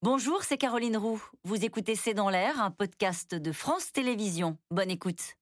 Bonjour, c'est Caroline Roux. Vous écoutez C'est dans l'air, un podcast de France Télévisions. Bonne écoute.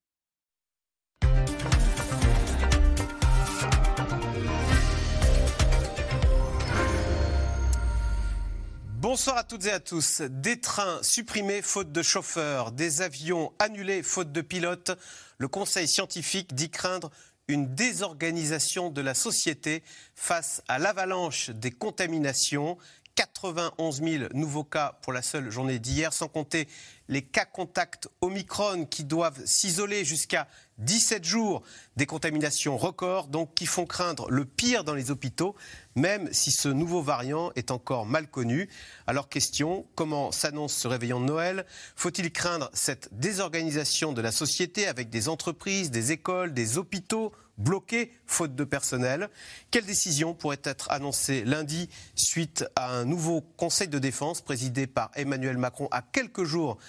Bonsoir à toutes et à tous. Des trains supprimés faute de chauffeurs, des avions annulés faute de pilotes. Le Conseil scientifique dit craindre une désorganisation de la société face à l'avalanche des contaminations. 91 000 nouveaux cas pour la seule journée d'hier, sans compter les cas contacts Omicron qui doivent s'isoler jusqu'à 17 jours, des contaminations records, donc qui font craindre le pire dans les hôpitaux, même si ce nouveau variant est encore mal connu. Alors question, comment s'annonce ce réveillon de Noël? Faut-il craindre cette désorganisation de la société avec des entreprises, des écoles, des hôpitaux bloqués faute de personnel? Quelle décision pourrait être annoncée lundi suite à un nouveau Conseil de défense présidé par Emmanuel Macron à quelques jours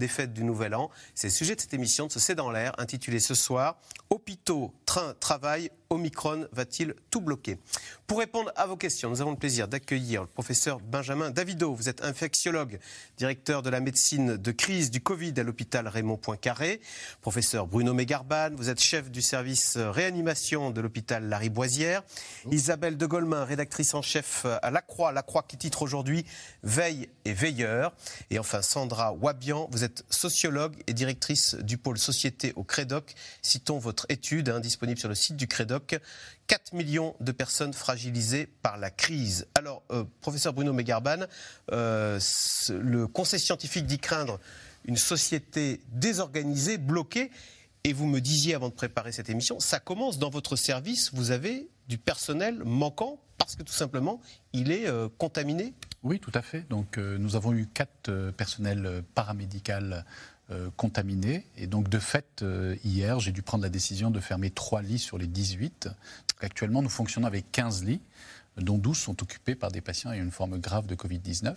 des fêtes du Nouvel An. C'est le sujet de cette émission de ce C'est dans l'air, intitulée ce soir Hôpitaux, train, travail, Omicron va-t-il tout bloquer? Pour répondre à vos questions, nous avons le plaisir d'accueillir le professeur Benjamin Davido. Vous êtes infectiologue, directeur de la médecine de crise du Covid à l'hôpital Raymond Poincaré. Professeur Bruno Mégarban, vous êtes chef du service réanimation de l'hôpital Lariboisière. Isabelle de Golemin, rédactrice en chef à La Croix, La Croix qui titre aujourd'hui Veille et veilleur. Et enfin Sandra Wabian, vous êtes sociologue et directrice du pôle société au Crédoc. Citons votre étude hein, disponible sur le site du Crédoc. 4 millions de personnes fragilisées par la crise. Alors, euh, professeur Bruno Megarban, euh, le conseil scientifique dit craindre une société désorganisée, bloquée. Et vous me disiez avant de préparer cette émission, ça commence dans votre service, vous avez du personnel manquant parce que tout simplement, il est euh, contaminé oui, tout à fait. Donc, euh, nous avons eu quatre euh, personnels euh, paramédicaux contaminés. Et donc, de fait, hier, j'ai dû prendre la décision de fermer trois lits sur les 18. actuellement, nous fonctionnons avec 15 lits, dont 12 sont occupés par des patients ayant une forme grave de Covid-19.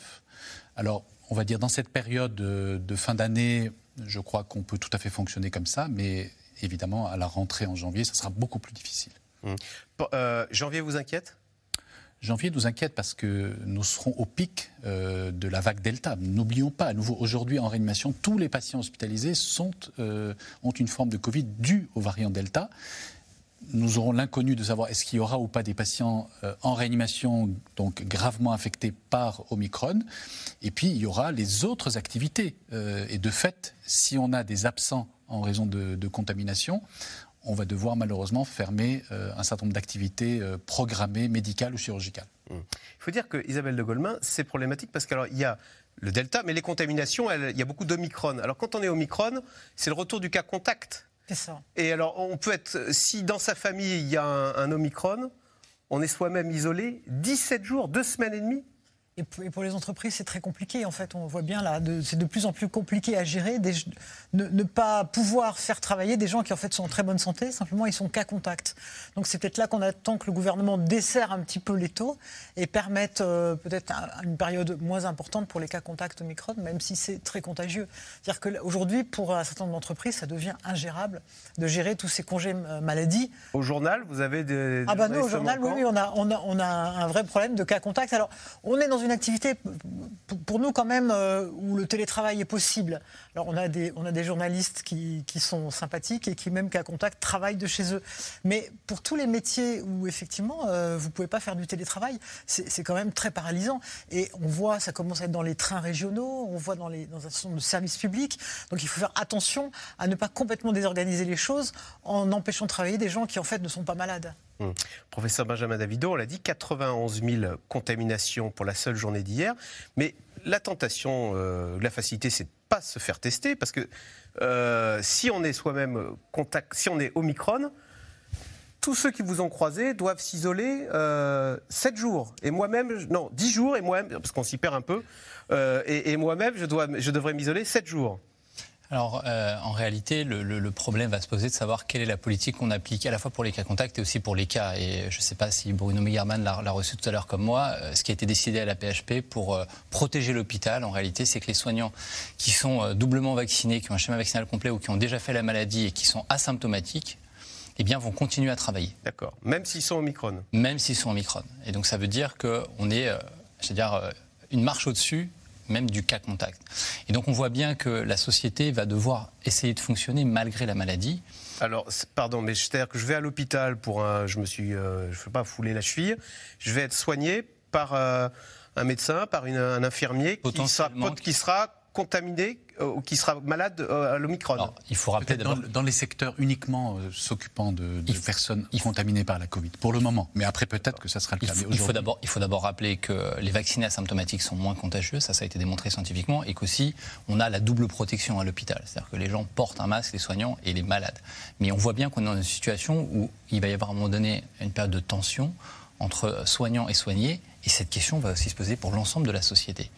Alors, on va dire, dans cette période de fin d'année, je crois qu'on peut tout à fait fonctionner comme ça, mais évidemment, à la rentrée en janvier, ça sera beaucoup plus difficile. Mmh. janvier vous inquiète? Janvier nous inquiète parce que nous serons au pic euh, de la vague Delta. N'oublions pas, à nouveau, aujourd'hui en réanimation, tous les patients hospitalisés euh, ont une forme de Covid due au variant Delta. Nous aurons l'inconnu de savoir est-ce qu'il y aura ou pas des patients euh, en réanimation, donc gravement infectés par Omicron. Et puis, il y aura les autres activités. et de fait, si on a des absents en raison de, de contamination, on va devoir malheureusement fermer euh, un certain nombre d'activités euh, programmées, médicales ou chirurgicales. Mmh. Il faut dire que Isabelle de Golemin, c'est problématique parce qu'il y a le Delta, mais les contaminations, il y a beaucoup d'Omicron. Alors quand on est Omicron, c'est le retour du cas contact. C'est ça. Et alors on peut être, si dans sa famille il y a un, un Omicron, on est soi-même isolé 17 jours, 2 semaines et demie et pour les entreprises, c'est très compliqué. En fait, on voit bien là, c'est de plus en plus compliqué à gérer. ne, pas pouvoir faire travailler des gens qui en fait sont en très bonne santé, simplement ils sont cas contact. Donc c'est peut-être là qu'on attend que le gouvernement desserre un petit peu les taux et permette euh, peut-être une période moins importante pour les cas contact Omicron, même si c'est très contagieux. C'est-à-dire qu'aujourd'hui, pour un certain nombre d'entreprises, ça devient ingérable de gérer tous ces congés euh, maladie. Au journal, vous avez des. Ah ben nous, au journal, oui, oui, on a, on, a, on a un vrai problème de cas contact. Alors, on est dans une activité, pour nous quand même, euh, où le télétravail est possible. Alors on a des, on a des journalistes qui, qui sont sympathiques et qui, même qu'à contact, travaillent de chez eux. Mais pour tous les métiers où effectivement euh, vous ne pouvez pas faire du télétravail, c'est quand même très paralysant. Et on voit, ça commence à être dans les trains régionaux, on voit dans, les, dans un certain nombre de services publics. Donc il faut faire attention à ne pas complètement désorganiser les choses en empêchant de travailler des gens qui en fait ne sont pas malades. Hum. Professeur Benjamin Davido, on l'a dit, 91 000 contaminations pour la seule journée d'hier. Mais la tentation, euh, la facilité, c'est de pas se faire tester parce que euh, si on est soi-même contact, si on est Omicron, tous ceux qui vous ont croisé doivent s'isoler euh, 7 jours. Et moi-même, non, 10 jours, et moi-même, parce qu'on s'y perd un peu, euh, et, et moi-même, je, dois, je devrais m'isoler 7 jours. Alors, euh, en réalité, le, problème va se poser de savoir quelle est la politique qu'on applique à la fois pour les cas contacts et aussi pour les cas. Et je ne sais pas si Bruno Megerman l'a reçu tout à l'heure comme moi. Euh, ce qui a été décidé à la PHP pour euh, protéger l'hôpital, en réalité, c'est que les soignants qui sont doublement vaccinés, qui ont un schéma vaccinal complet ou qui ont déjà fait la maladie et qui sont asymptomatiques, eh bien, vont continuer à travailler. D'accord. Même s'ils sont Omicron Même s'ils sont Omicron. Et donc, ça veut dire qu'on est, c'est-à-dire une marche au-dessus même du cas contact. Et donc on voit bien que la société va devoir essayer de fonctionner malgré la maladie. Alors, pardon, mais c'est-à-dire que je vais à l'hôpital pour un. Je me suis. Euh, je ne veux pas fouler la cheville. Je vais être soigné par euh, un médecin, par un infirmier qui sera, qui sera contaminé euh, ou qui sera malade euh, à l'Omicron. Il faut rappeler dans, dans, les secteurs uniquement euh, s'occupant de, personnes contaminées par la Covid, pour le moment. Mais après, peut-être que ça sera le cas. Il faut, d'abord, il faut d'abord rappeler que les vaccinés asymptomatiques sont moins contagieux, ça, ça a été démontré scientifiquement, et qu'aussi, on a la double protection à l'hôpital. C'est-à-dire que les gens portent un masque, les soignants et les malades. Mais on voit bien qu'on est dans une situation où il va y avoir à un moment donné une période de tension entre soignants et soignés, et cette question va aussi se poser pour l'ensemble de la société.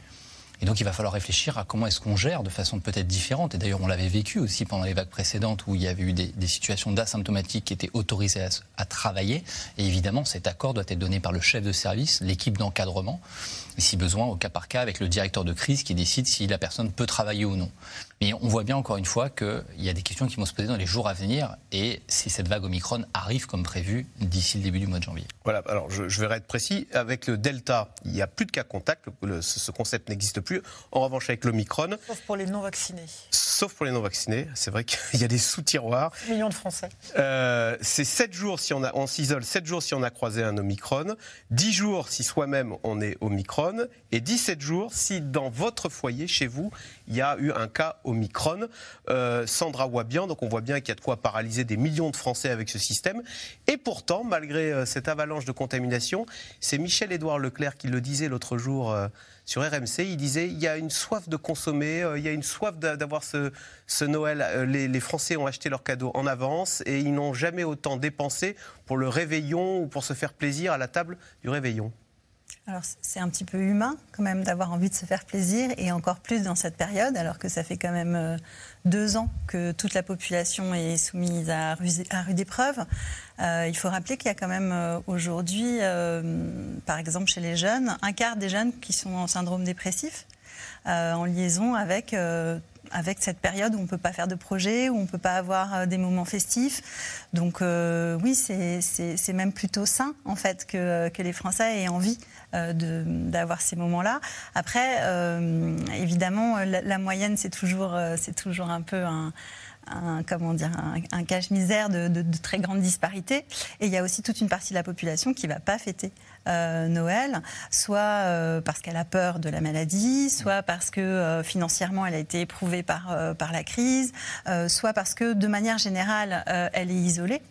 Et donc il va falloir réfléchir à comment est-ce qu'on gère de façon peut-être différente. Et d'ailleurs on l'avait vécu aussi pendant les vagues précédentes où il y avait eu des, situations d'asymptomatiques qui étaient autorisées à, travailler. Et évidemment cet accord doit être donné par le chef de service, l'équipe d'encadrement, et si besoin au cas par cas avec le directeur de crise qui décide si la personne peut travailler ou non. Mais on voit bien encore une fois qu'il y a des questions qui vont se poser dans les jours à venir et si cette vague Omicron arrive comme prévu d'ici le début du mois de janvier. Voilà, alors je, je vais être précis. Avec le Delta, il n'y a plus de cas contact, ce concept n'existe plus. En revanche, avec l'Omicron. Sauf pour les non-vaccinés. Sauf pour les non-vaccinés, c'est vrai qu'il y a des sous-tiroirs. Millions de Français. Euh, c'est 7 jours si on, a, on s'isole, 7 jours si on a croisé un Omicron, 10 jours si soi-même on est Omicron, et 17 jours si dans votre foyer, chez vous, il y a eu un cas Omicron. Euh, Sandra Wabian, donc on voit bien qu'il y a de quoi paralyser des millions de Français avec ce système. Et pourtant, malgré euh, cette avalanche de contamination, c'est Michel-Édouard Leclerc qui le disait l'autre jour euh, sur RMC. Il disait il y a une soif de consommer, il y a une soif d'avoir ce, Noël. Les, Français ont acheté leurs cadeaux en avance et ils n'ont jamais autant dépensé pour le réveillon ou pour se faire plaisir à la table du réveillon. Alors c'est un petit peu humain quand même d'avoir envie de se faire plaisir et encore plus dans cette période alors que ça fait quand même euh, deux ans que toute la population est soumise à, rude épreuve. Euh, il faut rappeler qu'il y a quand même euh, aujourd'hui, par exemple chez les jeunes, un quart des jeunes qui sont en syndrome dépressif en liaison avec avec cette période où on ne peut pas faire de projet, où on ne peut pas avoir des moments festifs. Donc oui, c'est même plutôt sain, en fait, que, que les Français aient envie euh, d'avoir ces moments-là. Après, euh, évidemment, la, moyenne, c'est toujours, euh, toujours un peu un, comment dire, un, cache-misère de, très grandes disparités. Et il y a aussi toute une partie de la population qui ne va pas fêter Noël, soit parce qu'elle a peur de la maladie, soit parce que financièrement elle a été éprouvée par, par la crise, soit parce que de manière générale elle est isolée.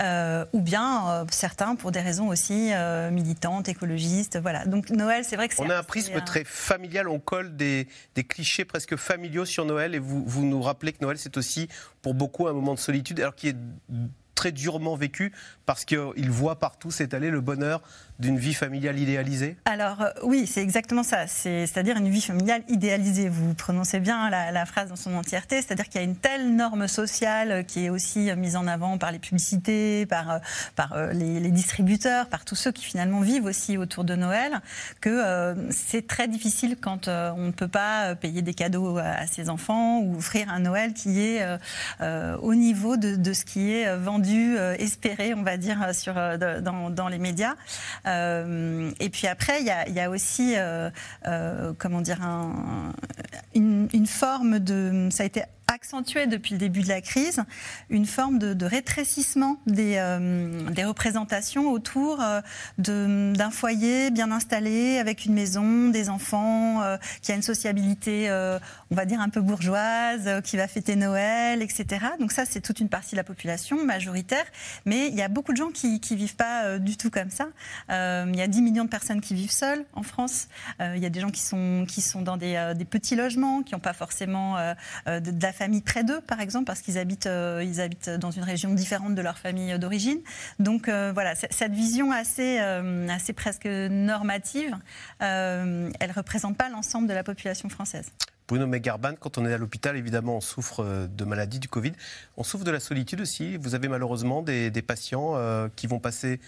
Euh, ou bien euh, certains pour des raisons aussi euh, militantes, écologistes. Voilà. Donc Noël, c'est vrai que c'est. On a un prisme très familial, on colle des, des, clichés presque familiaux sur Noël et vous, vous nous rappelez que Noël, c'est aussi pour beaucoup un moment de solitude, alors qu'il est très durement vécu parce qu'il voit partout s'étaler le bonheur d'une vie familiale idéalisée? Alors euh, oui, c'est exactement ça. C'est-à-dire une vie familiale idéalisée. Vous prononcez bien la, phrase dans son entièreté. C'est-à-dire qu'il y a une telle norme sociale qui est aussi mise en avant par les publicités, par, euh, euh, les, distributeurs, par tous ceux qui finalement vivent aussi autour de Noël, que c'est très difficile quand on ne peut pas payer des cadeaux à ses enfants ou offrir un Noël qui est au niveau de, ce qui est vendu, espéré, on va dire, dans les médias. Euh, et puis après, il y a, aussi, euh, euh, comment dire, une, une, forme de. Ça a été accentué depuis le début de la crise une forme de, rétrécissement des, euh, des, représentations autour euh, d'un foyer bien installé, avec une maison, des enfants, euh, qui a une sociabilité, on va dire, un peu bourgeoise, qui va fêter Noël, etc. Donc ça, c'est toute une partie de la population majoritaire. Mais il y a beaucoup de gens qui ne vivent pas du tout comme ça. il y a 10 millions de personnes qui vivent seules en France. il y a des gens qui sont, qui sont dans des, petits logements, qui n'ont pas forcément de, famille près d'eux, par exemple, parce qu'ils habitent, euh, ils habitent dans une région différente de leur famille d'origine. Donc euh, voilà, cette vision assez, euh, assez presque normative, elle ne représente pas l'ensemble de la population française. Bruno Megarban, quand on est à l'hôpital, évidemment, on souffre de maladies, du Covid. On souffre de la solitude aussi. Vous avez malheureusement des, des patients qui vont passer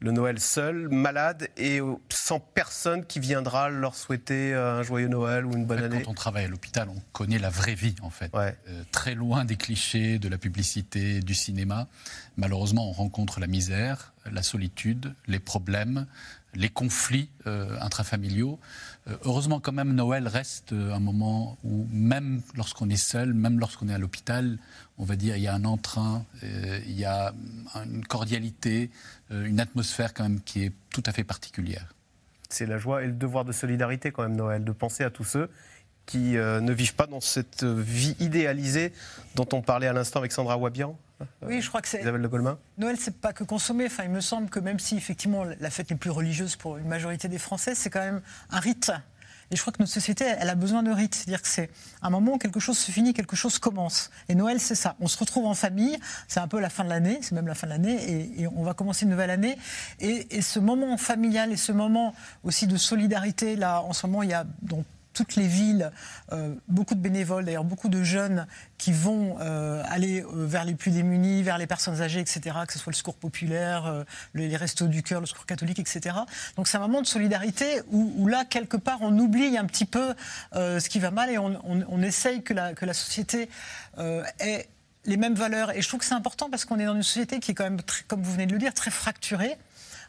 le Noël seul, malade et sans personne qui viendra leur souhaiter euh, un joyeux Noël ou une bonne année. Quand on travaille à l'hôpital, on connaît la vraie vie en fait. Euh, très loin des clichés, de la publicité, du cinéma. Malheureusement, on rencontre la misère, la solitude, les problèmes, les conflits intrafamiliaux. Heureusement, quand même, Noël reste un moment où, même lorsqu'on est seul, même lorsqu'on est à l'hôpital, on va dire, il y a un entrain, il y a une cordialité, une atmosphère quand même qui est tout à fait particulière. C'est la joie et le devoir de solidarité quand même, Noël, de penser à tous ceux qui euh, ne vivent pas dans cette vie idéalisée dont on parlait à l'instant avec Sandra Wabian oui, je crois que c'est. Isabelle Noël, c'est pas que consommer. Enfin, il me semble que même si, effectivement, la fête n'est plus religieuse pour une majorité des Français, c'est quand même un rite. Et je crois que notre société, elle a besoin de rite. C'est-à-dire que c'est un moment où quelque chose se finit, quelque chose commence. Et Noël, c'est ça. On se retrouve en famille. C'est un peu la fin de l'année. C'est même la fin de l'année. Et, on va commencer une nouvelle année. Et, et, ce moment familial et ce moment aussi de solidarité, là, en ce moment, il y a donc toutes les villes, euh, beaucoup de bénévoles, d'ailleurs beaucoup de jeunes qui vont euh, aller euh, vers les plus démunis, vers les personnes âgées, etc., que ce soit le secours populaire, les restos du cœur, le secours catholique, etc. Donc c'est un moment de solidarité où, là, quelque part, on oublie un petit peu ce qui va mal et on, essaye que la, que la société ait les mêmes valeurs. Et je trouve que c'est important parce qu'on est dans une société qui est quand même, comme vous venez de le dire, très fracturée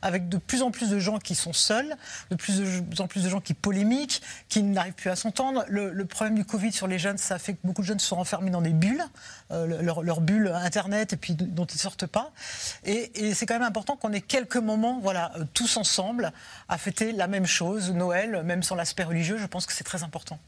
avec de plus en plus de gens qui sont seuls, de plus en plus de gens qui polémiquent, qui n'arrivent plus à s'entendre. Le, problème du Covid sur les jeunes, ça fait que beaucoup de jeunes sont enfermés dans des bulles, euh, leur, bulle Internet, et puis dont ils ne sortent pas. Et, c'est quand même important qu'on ait quelques moments, voilà, euh, tous ensemble, à fêter la même chose, Noël, même sans l'aspect religieux. Je pense que c'est très important.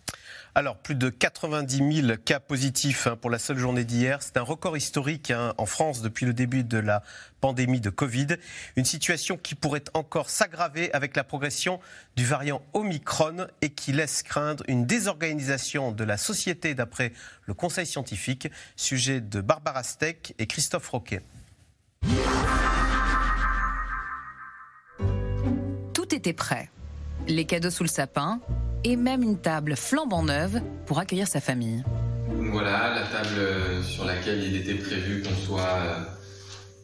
Alors, plus de 90 000 cas positifs hein, pour la seule journée d'hier. C'est un record historique hein, en France depuis le début de la pandémie de Covid. Une situation qui pourrait encore s'aggraver avec la progression du variant Omicron et qui laisse craindre une désorganisation de la société d'après le Conseil scientifique. Sujet de Barbara Steck et Christophe Roquet. Tout était prêt. Les cadeaux sous le sapin, et même une table flambant neuve pour accueillir sa famille. Voilà, la table sur laquelle il était prévu qu'on soit euh,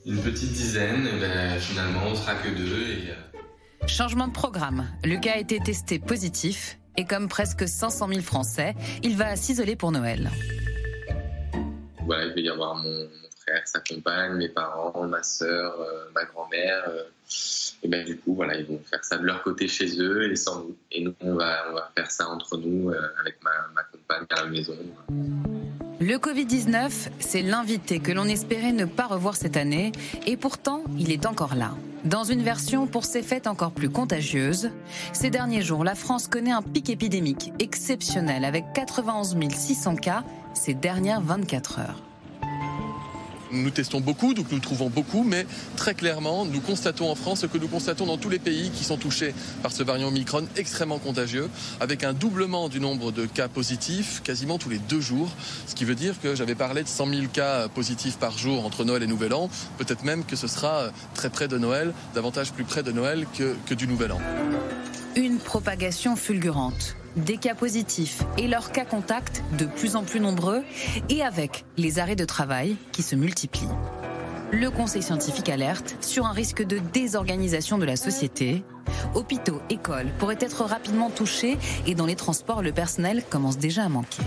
une petite dizaine, et ben, finalement on sera que deux. Et... Euh, Changement de programme. Lucas a été testé positif et comme presque 500 000 Français, il va s'isoler pour Noël. Voilà, il va y avoir mon, frère, sa compagne, mes parents, ma soeur, euh, ma grand-mère et ben du coup voilà ils vont faire ça de leur côté chez eux et sans nous et nous on va, faire ça entre nous euh, avec ma, ma, compagne à la maison. Le Covid-19, c'est l'invité que l'on espérait ne pas revoir cette année, et pourtant, il est encore là. Dans une version pour ses fêtes encore plus contagieuse, ces derniers jours, la France connaît un pic épidémique exceptionnel avec 91 600 cas ces dernières 24 heures. Nous testons beaucoup, donc nous trouvons beaucoup, mais très clairement, nous constatons en France ce que nous constatons dans tous les pays qui sont touchés par ce variant Omicron extrêmement contagieux, avec un doublement du nombre de cas positifs quasiment tous les deux jours. Ce qui veut dire que j'avais parlé de 100 000 cas positifs par jour entre Noël et Nouvel An. Peut-être même que ce sera très près de Noël, davantage plus près de Noël que, que du Nouvel An. Une propagation fulgurante des cas positifs et leurs cas contacts de plus en plus nombreux et avec les arrêts de travail qui se multiplient. Le Conseil scientifique alerte sur un risque de désorganisation de la société. Hôpitaux, écoles pourraient être rapidement touchés et dans les transports, le personnel commence déjà à manquer.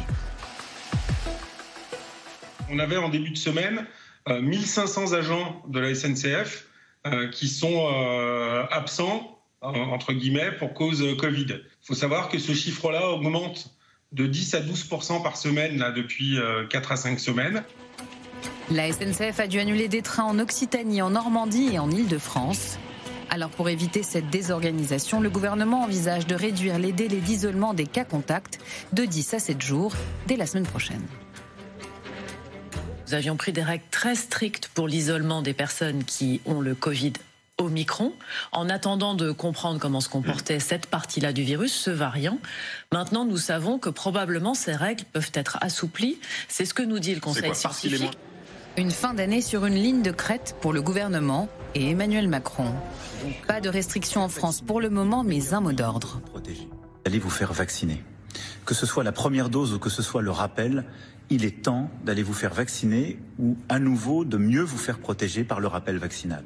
On avait en début de semaine 1500 euh, agents de la SNCF euh, qui sont euh, absents entre guillemets, pour cause Covid. Il faut savoir que ce chiffre-là augmente de 10 à 12% par semaine là, depuis 4 euh, à 5 semaines. La SNCF a dû annuler des trains en Occitanie, en Normandie et en Île-de-France. Alors pour éviter cette désorganisation, le gouvernement envisage de réduire les délais d'isolement des cas contacts de 10 à 7 jours dès la semaine prochaine. Nous avions pris des règles très strictes pour l'isolement des personnes qui ont le Covid Omicron, en attendant de comprendre comment se comportait cette partie-là du virus, ce variant. Maintenant, nous savons que probablement ces règles peuvent être assouplies. C'est ce que nous dit le Conseil scientifique. Une fin d'année sur une ligne de crête pour le gouvernement et Emmanuel Macron. Pas de restrictions en France pour le moment, mais un mot d'ordre. Allez vous faire vacciner. Que ce soit la première dose ou que ce soit le rappel, il est temps d'aller vous faire vacciner ou à nouveau de mieux vous faire protéger par le rappel vaccinal.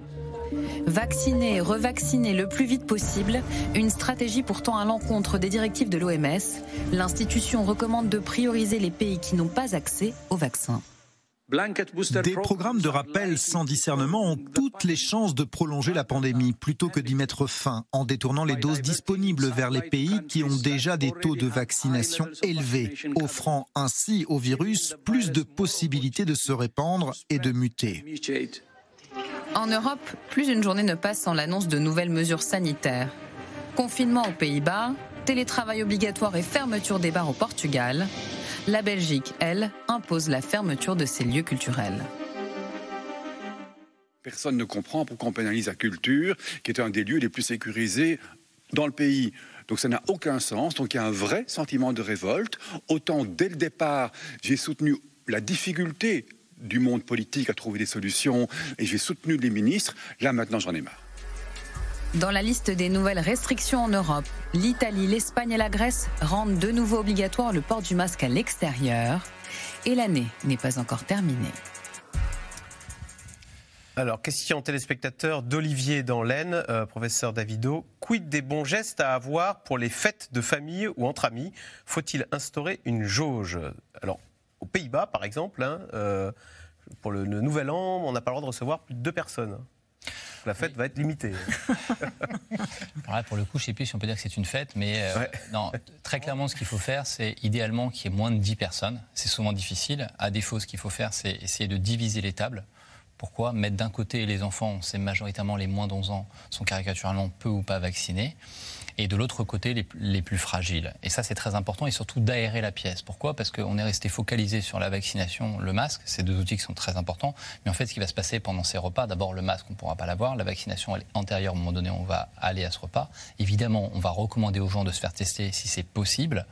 Vacciner et revacciner le plus vite possible, une stratégie pourtant à l'encontre des directives de l'OMS. L'institution recommande de prioriser les pays qui n'ont pas accès au vaccin. Des programmes de rappel sans discernement ont toutes les chances de prolonger la pandémie plutôt que d'y mettre fin en détournant les doses disponibles vers les pays qui ont déjà des taux de vaccination élevés, offrant ainsi au virus plus de possibilités de se répandre et de muter. En Europe, plus une journée ne passe sans l'annonce de nouvelles mesures sanitaires. Confinement aux Pays-Bas, télétravail obligatoire et fermeture des bars au Portugal. La Belgique, elle, impose la fermeture de ses lieux culturels. Personne ne comprend pourquoi on pénalise la culture, qui est un des lieux les plus sécurisés dans le pays. Donc ça n'a aucun sens. Donc il y a un vrai sentiment de révolte. Autant dès le départ, j'ai soutenu la difficulté du monde politique à trouver des solutions et j'ai soutenu les ministres. Là maintenant, j'en ai marre. Dans la liste des nouvelles restrictions en Europe, l'Italie, l'Espagne et la Grèce rendent de nouveau obligatoire le port du masque à l'extérieur. Et l'année n'est pas encore terminée. Alors, question téléspectateur d'Olivier dans l'Aisne, euh, professeur Davido. Quid des bons gestes à avoir pour les fêtes de famille ou entre amis? Faut-il instaurer une jauge? Alors, aux Pays-Bas, par exemple, hein, euh, pour le, le Nouvel An, on n'a pas le droit de recevoir plus de deux personnes. La fête va être limitée. Alors là, pour le coup, je ne sais plus si on peut dire que c'est une fête, mais euh, non, très clairement, ce qu'il faut faire, c'est idéalement qu'il y ait moins de 10 personnes. C'est souvent difficile. À défaut, ce qu'il faut faire, c'est essayer de diviser les tables. Pourquoi? Mettre d'un côté les enfants, c'est majoritairement les moins de 11 ans, sont caricaturalement peu ou pas vaccinés et de l'autre côté les, plus fragiles. Et ça, c'est très important et surtout d'aérer la pièce. Pourquoi? Parce qu'on est resté focalisé sur la vaccination, le masque, ces deux outils qui sont très importants. Mais en fait, ce qui va se passer pendant ces repas, d'abord le masque, on ne pourra pas l'avoir. La vaccination, elle est antérieure. À un moment donné, on va aller à ce repas. Évidemment, on va recommander aux gens de se faire tester si c'est possible.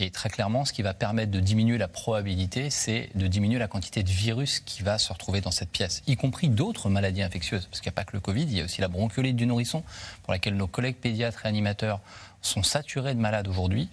Et très clairement, ce qui va permettre de diminuer la probabilité, c'est de diminuer la quantité de virus qui va se retrouver dans cette pièce, y compris d'autres maladies infectieuses. Parce qu'il n'y a pas que le Covid, il y a aussi la bronchiolite du nourrisson, pour laquelle nos collègues pédiatres et animateurs sont saturés de malades aujourd'hui.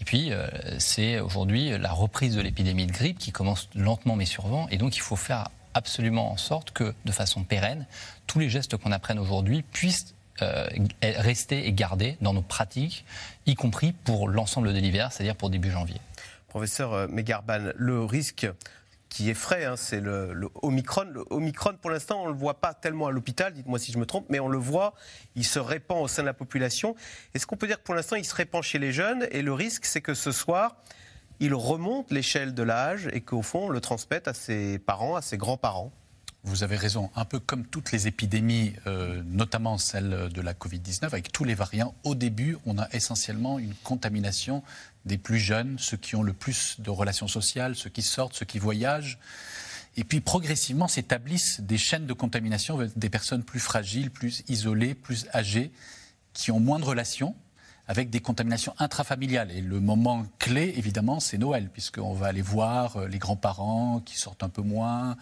Et puis, euh, c'est aujourd'hui la reprise de l'épidémie de grippe qui commence lentement mais sûrement. Et donc, il faut faire absolument en sorte que, de façon pérenne, tous les gestes qu'on apprenne aujourd'hui puissent euh, rester et garder dans nos pratiques, y compris pour l'ensemble de l'hiver, c'est-à-dire pour début janvier. Professeur euh, Megarban, le risque qui effraie, hein, c'est le, le, Omicron. Le Omicron, pour l'instant, on ne le voit pas tellement à l'hôpital, dites-moi si je me trompe, mais on le voit, il se répand au sein de la population. Est-ce qu'on peut dire que pour l'instant, il se répand chez les jeunes? Et le risque, c'est que ce soir, il remonte l'échelle de l'âge et qu'au fond, on le transmette à ses parents, à ses grands-parents vous avez raison. Un peu comme toutes les épidémies, euh, notamment celle de la Covid-19, avec tous les variants, au début, on a essentiellement une contamination des plus jeunes, ceux qui ont le plus de relations sociales, ceux qui sortent, ceux qui voyagent. Et puis progressivement s'établissent des chaînes de contamination des personnes plus fragiles, plus isolées, plus âgées, qui ont moins de relations, avec des contaminations intrafamiliales. Et le moment clé, évidemment, c'est Noël, puisqu'on va aller voir euh, les grands-parents qui sortent un peu moins,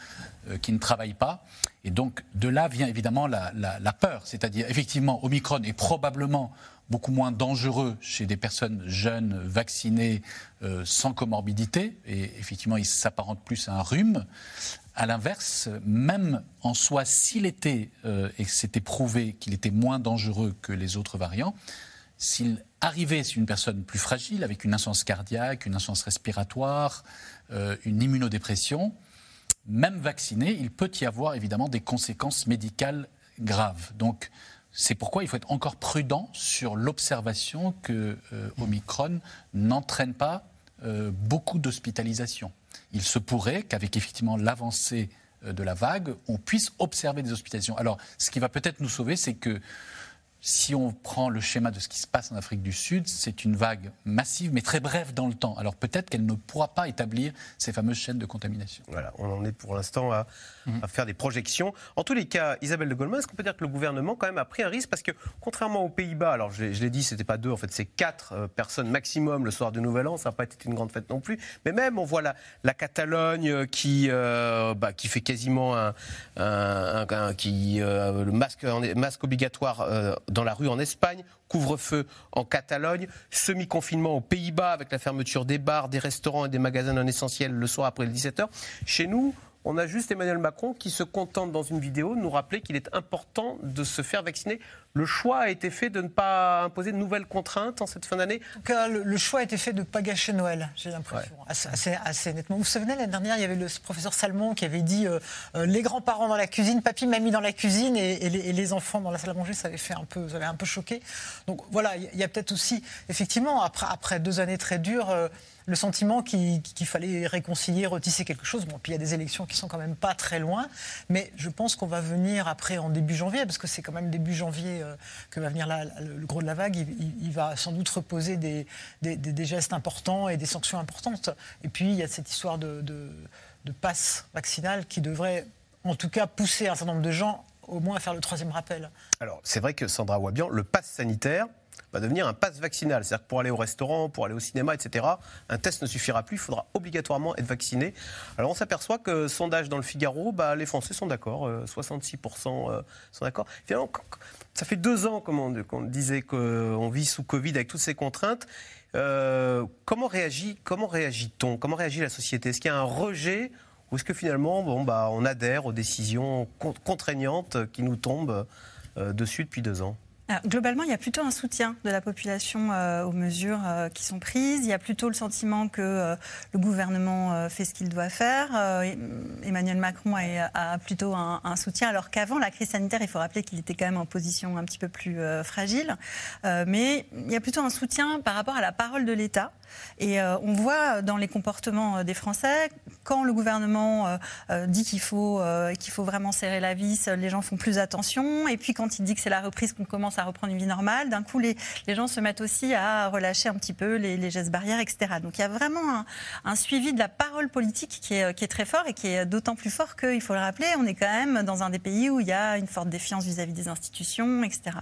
euh, qui ne travaillent pas. Et donc, de là vient évidemment la, peur. C'est-à-dire, effectivement, Omicron est probablement beaucoup moins dangereux chez des personnes jeunes, vaccinées, euh, sans comorbidité. Et effectivement, il s'apparente plus à un rhume. À l'inverse, même en soi, s'il était, euh, et c'était prouvé qu'il était moins dangereux que les autres variants, s'il arrivait sur une personne plus fragile, avec une insuffisance cardiaque, une insuffisance respiratoire, euh, une immunodépression, même vacciné, il peut y avoir évidemment des conséquences médicales graves. Donc, c'est pourquoi il faut être encore prudent sur l'observation que euh, Omicron n'entraîne pas euh, beaucoup d'hospitalisations. Il se pourrait qu'avec effectivement l'avancée de la vague, on puisse observer des hospitalisations. Alors, ce qui va peut-être nous sauver, c'est que si on prend le schéma de ce qui se passe en Afrique du Sud, c'est une vague massive, mais très brève dans le temps. Alors peut-être qu'elle ne pourra pas établir ces fameuses chaînes de contamination. Voilà, on en est pour l'instant à, mmh. à, faire des projections. En tous les cas, Isabelle de Goldman, est-ce qu'on peut dire que le gouvernement quand même a pris un risque? Parce que contrairement aux Pays-Bas, alors je, je l'ai dit, c'était pas deux, en fait c'est quatre euh, personnes maximum le soir du Nouvel An, ça n'a pas été une grande fête non plus. Mais même, on voit la, la Catalogne qui, euh, bah, qui fait quasiment un, un, un qui, euh, le masque, masque obligatoire euh, dans la rue en Espagne, couvre-feu en Catalogne, semi-confinement aux Pays-Bas avec la fermeture des bars, des restaurants et des magasins non essentiels le soir après les 17h. Chez nous, on a juste Emmanuel Macron qui se contente dans une vidéo de nous rappeler qu'il est important de se faire vacciner le choix a été fait de ne pas imposer de nouvelles contraintes en cette fin d'année En tout cas, le, choix a été fait de ne pas gâcher Noël, j'ai l'impression, assez, assez- assez nettement. Vous vous souvenez, l'année dernière, il y avait le professeur Salmon qui avait dit euh, euh, les grands-parents dans la cuisine, papy, mamie dans la cuisine et, et les, et les enfants dans la salle à manger, ça avait fait un peu, ça avait un peu choqué. Donc voilà, il y a- il y a peut-être aussi, effectivement, après, après deux années très dures, euh, le sentiment qu'il fallait réconcilier, retisser quelque chose. Bon, puis il y a des élections qui sont quand même pas très loin, mais je pense qu'on va venir après en début janvier, parce que c'est quand même début janvier euh, que va venir le gros de la vague. Il, va sans doute reposer des, gestes importants et des sanctions importantes. Et puis il y a cette histoire de, passe vaccinal qui devrait, en tout cas, pousser un certain nombre de gens au moins à faire le troisième rappel. Alors, c'est vrai que Sandra Wabian, le pass sanitaire va devenir un pass vaccinal. C'est-à-dire que pour aller au restaurant, pour aller au cinéma, etc., un test ne suffira plus, il faudra obligatoirement être vacciné. Alors on s'aperçoit que, sondage dans le Figaro, bah, les Français sont d'accord, euh, 66% euh, sont d'accord. Finalement, ça fait deux ans qu'on disait qu'on vit sous Covid avec toutes ces contraintes. Euh, comment réagit, comment réagit-on? Comment réagit la société? Est-ce qu'il y a un rejet? Ou est-ce que finalement, bon, bah, on adhère aux décisions con- contraignantes qui nous tombent euh, dessus depuis deux ans? Globalement, il y a plutôt un soutien de la population euh, aux mesures euh, qui sont prises. Il y a plutôt le sentiment que euh, le gouvernement fait ce qu'il doit faire. Emmanuel Macron a, plutôt un, soutien, alors qu'avant la crise sanitaire, il faut rappeler qu'il était quand même en position un petit peu plus fragile. Mais il y a plutôt un soutien par rapport à la parole de l'État. Et euh, on voit dans les comportements euh, des Français, quand le gouvernement euh, dit qu'il faut, faut vraiment serrer la vis, les gens font plus attention. Et puis quand il dit que c'est la reprise, qu'on commence à reprendre une vie normale, d'un coup, les, les gens se mettent aussi à relâcher un petit peu les, gestes barrières, etc. Donc il y a vraiment un, suivi de la parole politique qui est, très fort et qui est d'autant plus fort qu'il faut le rappeler, on est quand même dans un des pays où il y a une forte défiance vis-à-vis des institutions, etc.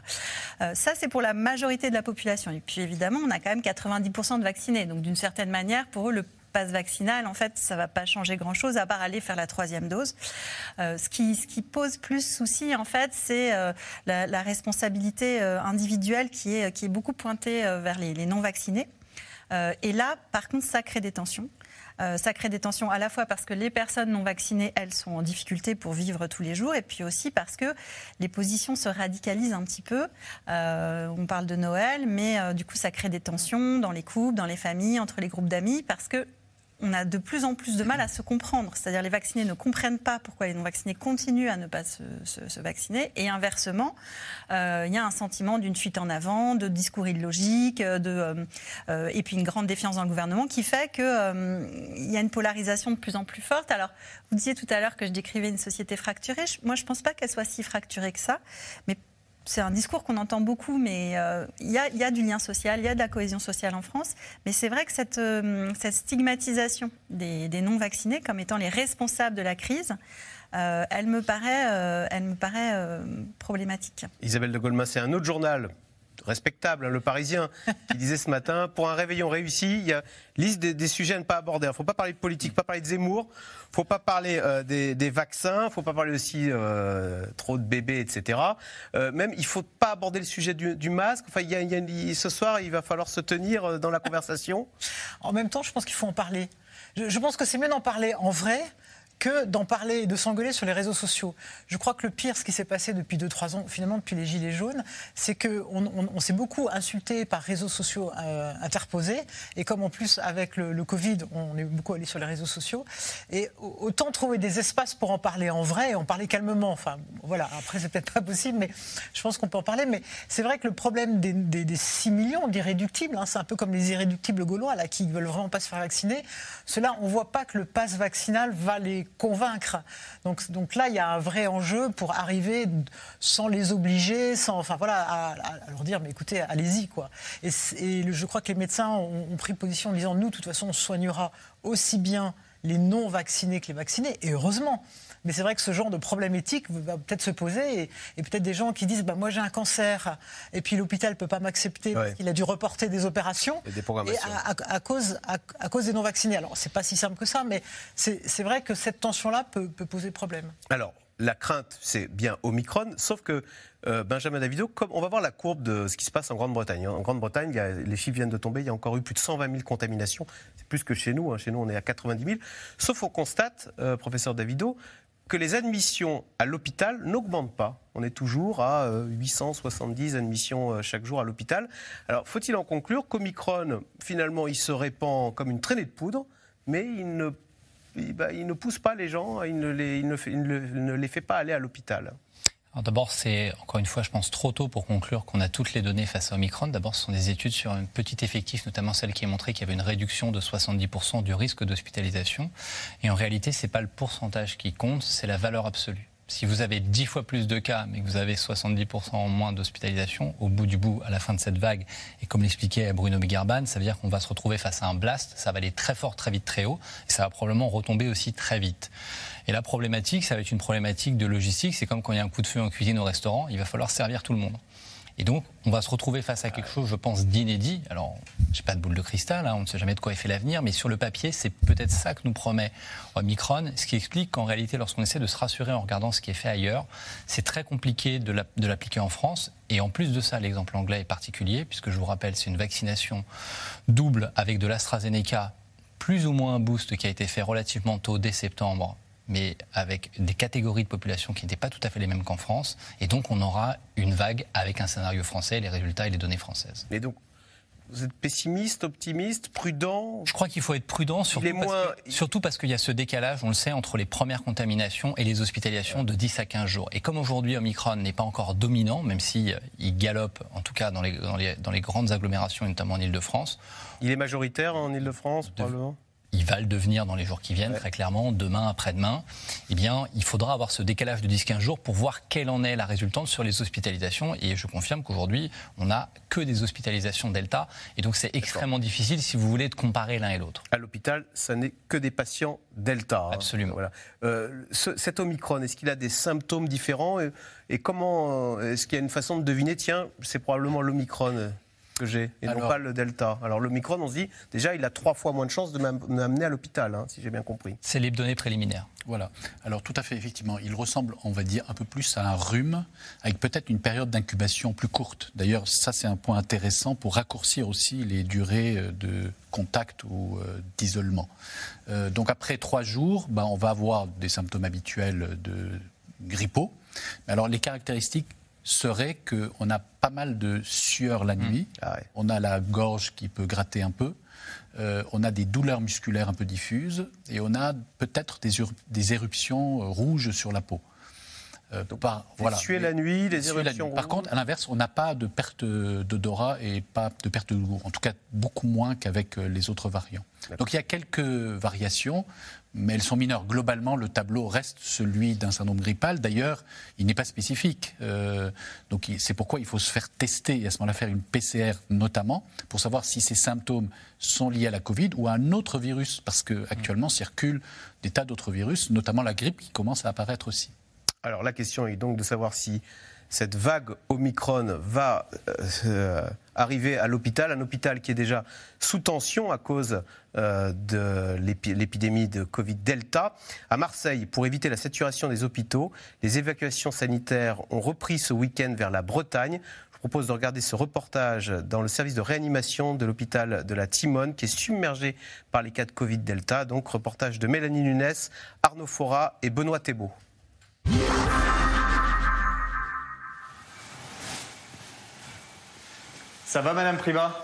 Ça, c'est pour la majorité de la population. Et puis évidemment, on a quand même 90% de vaccinés. Donc d'une certaine manière, pour eux, le passe vaccinal, en fait, ça ne va pas changer grand-chose à part aller faire la troisième dose. Euh, ce, qui, pose plus souci, en fait, c'est euh, la, responsabilité euh, individuelle qui est, beaucoup pointée vers les, non-vaccinés. Et là, par contre, ça crée des tensions. Euh, ça crée des tensions à la fois parce que les personnes non vaccinées, elles, sont en difficulté pour vivre tous les jours, et puis aussi parce que les positions se radicalisent un petit peu. Euh, on parle de Noël, mais euh, du coup, ça crée des tensions dans les couples, dans les familles, entre les groupes d'amis, parce que on a de plus en plus de mal à se comprendre. C'est-à-dire les vaccinés ne comprennent pas pourquoi les non-vaccinés continuent à ne pas se, vacciner. Et inversement, euh, il y a un sentiment d'une fuite en avant, de discours illogiques, de, euh, euh, et puis une grande défiance dans le gouvernement qui fait qu'il y a une polarisation de plus en plus forte. Alors, vous disiez tout à l'heure que je décrivais une société fracturée. Moi, je ne pense pas qu'elle soit si fracturée que ça. Mais c'est un discours qu'on entend beaucoup, mais euh, il y, a, du lien social, il y a de la cohésion sociale en France. Mais c'est vrai que cette, euh, stigmatisation des, non-vaccinés comme étant les responsables de la crise, euh, elle me paraît, elle problématique. Isabelle de Goldman, c'est un autre journal respectable, hein, le Parisien, qui disait ce matin pour un réveillon réussi, il y a liste des, des sujets à ne pas aborder. Il ne faut pas parler de politique, pas parler de Zemmour, il ne faut pas parler euh, des, des vaccins, il ne faut pas parler aussi euh, trop de bébés, etc. Euh, même, il ne faut pas aborder le sujet du, du masque. Enfin, il y a- il y a ce soir, il va falloir se tenir dans la conversation. En même temps, je pense qu'il faut en parler. Je, je pense que c'est mieux d'en parler en vrai que d'en parler et de s'engueuler sur les réseaux sociaux. Je crois que le pire, ce qui s'est passé depuis 2-3 ans, finalement depuis les Gilets jaunes, c'est qu'on on, s'est beaucoup insulté par réseaux sociaux euh, interposés. Et comme en plus, avec le, Covid, on est beaucoup allé sur les réseaux sociaux. Et au- autant trouver des espaces pour en parler en vrai et en parler calmement. Enfin, voilà, après, c'est peut-être pas possible, mais je pense qu'on peut en parler. Mais c'est vrai que le problème des, des- des 6 millions d'irréductibles, hein, c'est un peu comme les irréductibles gaulois, là, qui veulent vraiment pas se faire vacciner. Ceux-là, on voit pas que le pass vaccinal va les convaincre. Donc, donc là, il y a un vrai enjeu pour arriver sans les obliger, sans, enfin voilà, à, leur dire, mais écoutez, allez-y, quoi. Et, je crois que les médecins ont, ont pris position en disant, nous, de toute façon, on soignera aussi bien les non vaccinés que les vaccinés, et heureusement. Mais c'est vrai que ce genre de problème éthique va peut-être se poser et, et peut-être des gens qui disent bah, Moi j'ai un cancer et puis l'hôpital ne peut pas m'accepter parce Ouais. qu'il a dû reporter des opérations. Et des programmations. Et à, à- à cause, à, à cause des non-vaccinés. Alors c'est pas si simple que ça, mais c'est vrai que cette tension-là peut, peut poser problème. Alors, la crainte, c'est bien Omicron, sauf que euh, Benjamin Davido, comme on va voir la courbe de ce qui se passe en Grande-Bretagne. En Grande-Bretagne, les chiffres viennent de tomber, il y a encore eu plus de 120 000 contaminations. C'est plus que chez nous, hein. chez nous on est à 90 000. Sauf qu'on constate, euh, professeur Davido, que les admissions à l'hôpital n'augmentent pas. On est toujours à 870 euh, admissions euh, chaque jour à l'hôpital. Alors, faut-il en conclure qu'Omicron, finalement, il se répand comme une traînée de poudre, mais il ne, bah, pousse pas les gens, il ne les fait pas aller à l'hôpital? D'abord, c'est encore une fois, je pense, trop tôt pour conclure qu'on a toutes les données face à Omicron. D'abord, ce sont des études sur un petit effectif, notamment celle qui a montré qu'il y avait une réduction de 70% du risque d'hospitalisation. Et en réalité, ce n'est pas le pourcentage qui compte, c'est la valeur absolue. Si vous avez 10 fois plus de cas, mais que vous avez 70% en moins d'hospitalisation, au bout du bout, à la fin de cette vague, et comme l'expliquait Bruno Bigarban, ça veut dire qu'on va se retrouver face à un blast, ça va aller très fort, très vite, très haut, et ça va probablement retomber aussi très vite. Et la problématique, ça va être une problématique de logistique. C'est comme quand il y a un coup de feu en cuisine au restaurant, il va falloir servir tout le monde. Et donc, on va se retrouver face à quelque chose, je pense, d'inédit. Alors, j'ai pas de boule de cristal, hein, on ne sait jamais de quoi est fait l'avenir, mais sur le papier, c'est peut-être ça que nous promet Omicron, ce qui explique qu'en réalité, lorsqu'on essaie de se rassurer en regardant ce qui est fait ailleurs, c'est très compliqué de l'appliquer en France. Et en plus de ça, l'exemple anglais est particulier, puisque je vous rappelle, c'est une vaccination double avec de l'AstraZeneca, plus ou moins un boost qui a été fait relativement tôt, dès septembre, mais avec des catégories de population qui n'étaient pas tout à fait les mêmes qu'en France. Et donc, on aura une vague avec un scénario français, les résultats et les données françaises. Mais donc, vous êtes pessimiste, optimiste, prudent? Je crois qu'il faut être prudent, surtout, parce, surtout parce qu'il y a ce décalage, on le sait, entre les premières contaminations et les hospitalisations de 10 à 15 jours. Et comme aujourd'hui Omicron n'est pas encore dominant, même s'il euh, il galope, en tout cas dans les, dans les, dans les grandes agglomérations, notamment en Ile-de-France. Il est majoritaire en Ile-de-France, probablement? Il va le devenir dans les jours qui viennent, très clairement, demain, après-demain, eh bien, il faudra avoir ce décalage de 10-15 jours pour voir quelle en est la résultante sur les hospitalisations. Et je confirme qu'aujourd'hui, on n'a que des hospitalisations Delta. Et donc, c'est extrêmement difficile, si vous voulez, de comparer l'un et l'autre. À l'hôpital, ça n'est que des patients Delta. Hein. Absolument. Voilà. Euh, cet Omicron, est-ce qu'il a des symptômes différents? Et comment est-ce qu'il y a une façon de deviner, tiens, c'est probablement l'Omicron? Que j'ai et non pas le delta. Alors le micron, on se dit, déjà, il a trois fois moins de chances de m'amener à l'hôpital, hein, si j'ai bien compris. C'est les données préliminaires. Voilà. Alors tout à fait, effectivement, il ressemble, on va dire, un peu plus à un rhume, avec peut-être une période d'incubation plus courte. D'ailleurs, ça, c'est un point intéressant pour raccourcir aussi les durées euh, de contact ou euh, d'isolement. Euh, donc après trois jours, ben, on va avoir des symptômes habituels de grippaux. Mais alors les caractéristiques serait qu'on a pas mal de sueur la nuit, mmh. ah on a la gorge qui peut gratter un peu, euh, on a des douleurs musculaires un peu diffuses et on a peut-être des, des, éruptions euh, rouges sur la peau. Euh, par, voilà. Suer la nuit, les éruptions. Par contre, à l'inverse, on n'a pas de perte d'odorat et pas de perte de goût. En tout cas, beaucoup moins qu'avec les autres variants. Donc il y a quelques variations mais elles sont mineures. Globalement, le tableau reste celui d'un syndrome grippal. D'ailleurs, il n'est pas spécifique. Euh, donc, c'est pourquoi il faut se faire tester et à ce moment-là faire une PCR notamment pour savoir si ces symptômes sont liés à la Covid ou à un autre virus, parce qu'actuellement circulent des tas d'autres virus, notamment la grippe qui commence à apparaître aussi. Alors, la question est donc de savoir si cette vague Omicron va euh, arriver à l'hôpital, un hôpital qui est déjà sous tension à cause euh, de l'épidémie de Covid Delta. À Marseille, pour éviter la saturation des hôpitaux, les évacuations sanitaires ont repris ce week-end vers la Bretagne. Je propose de regarder ce reportage dans le service de réanimation de l'hôpital de la Timone, qui est submergé par les cas de Covid Delta. Donc, reportage de Mélanie Nunes, Arnaud Fora et Benoît Thébault. Ça va, Madame Prima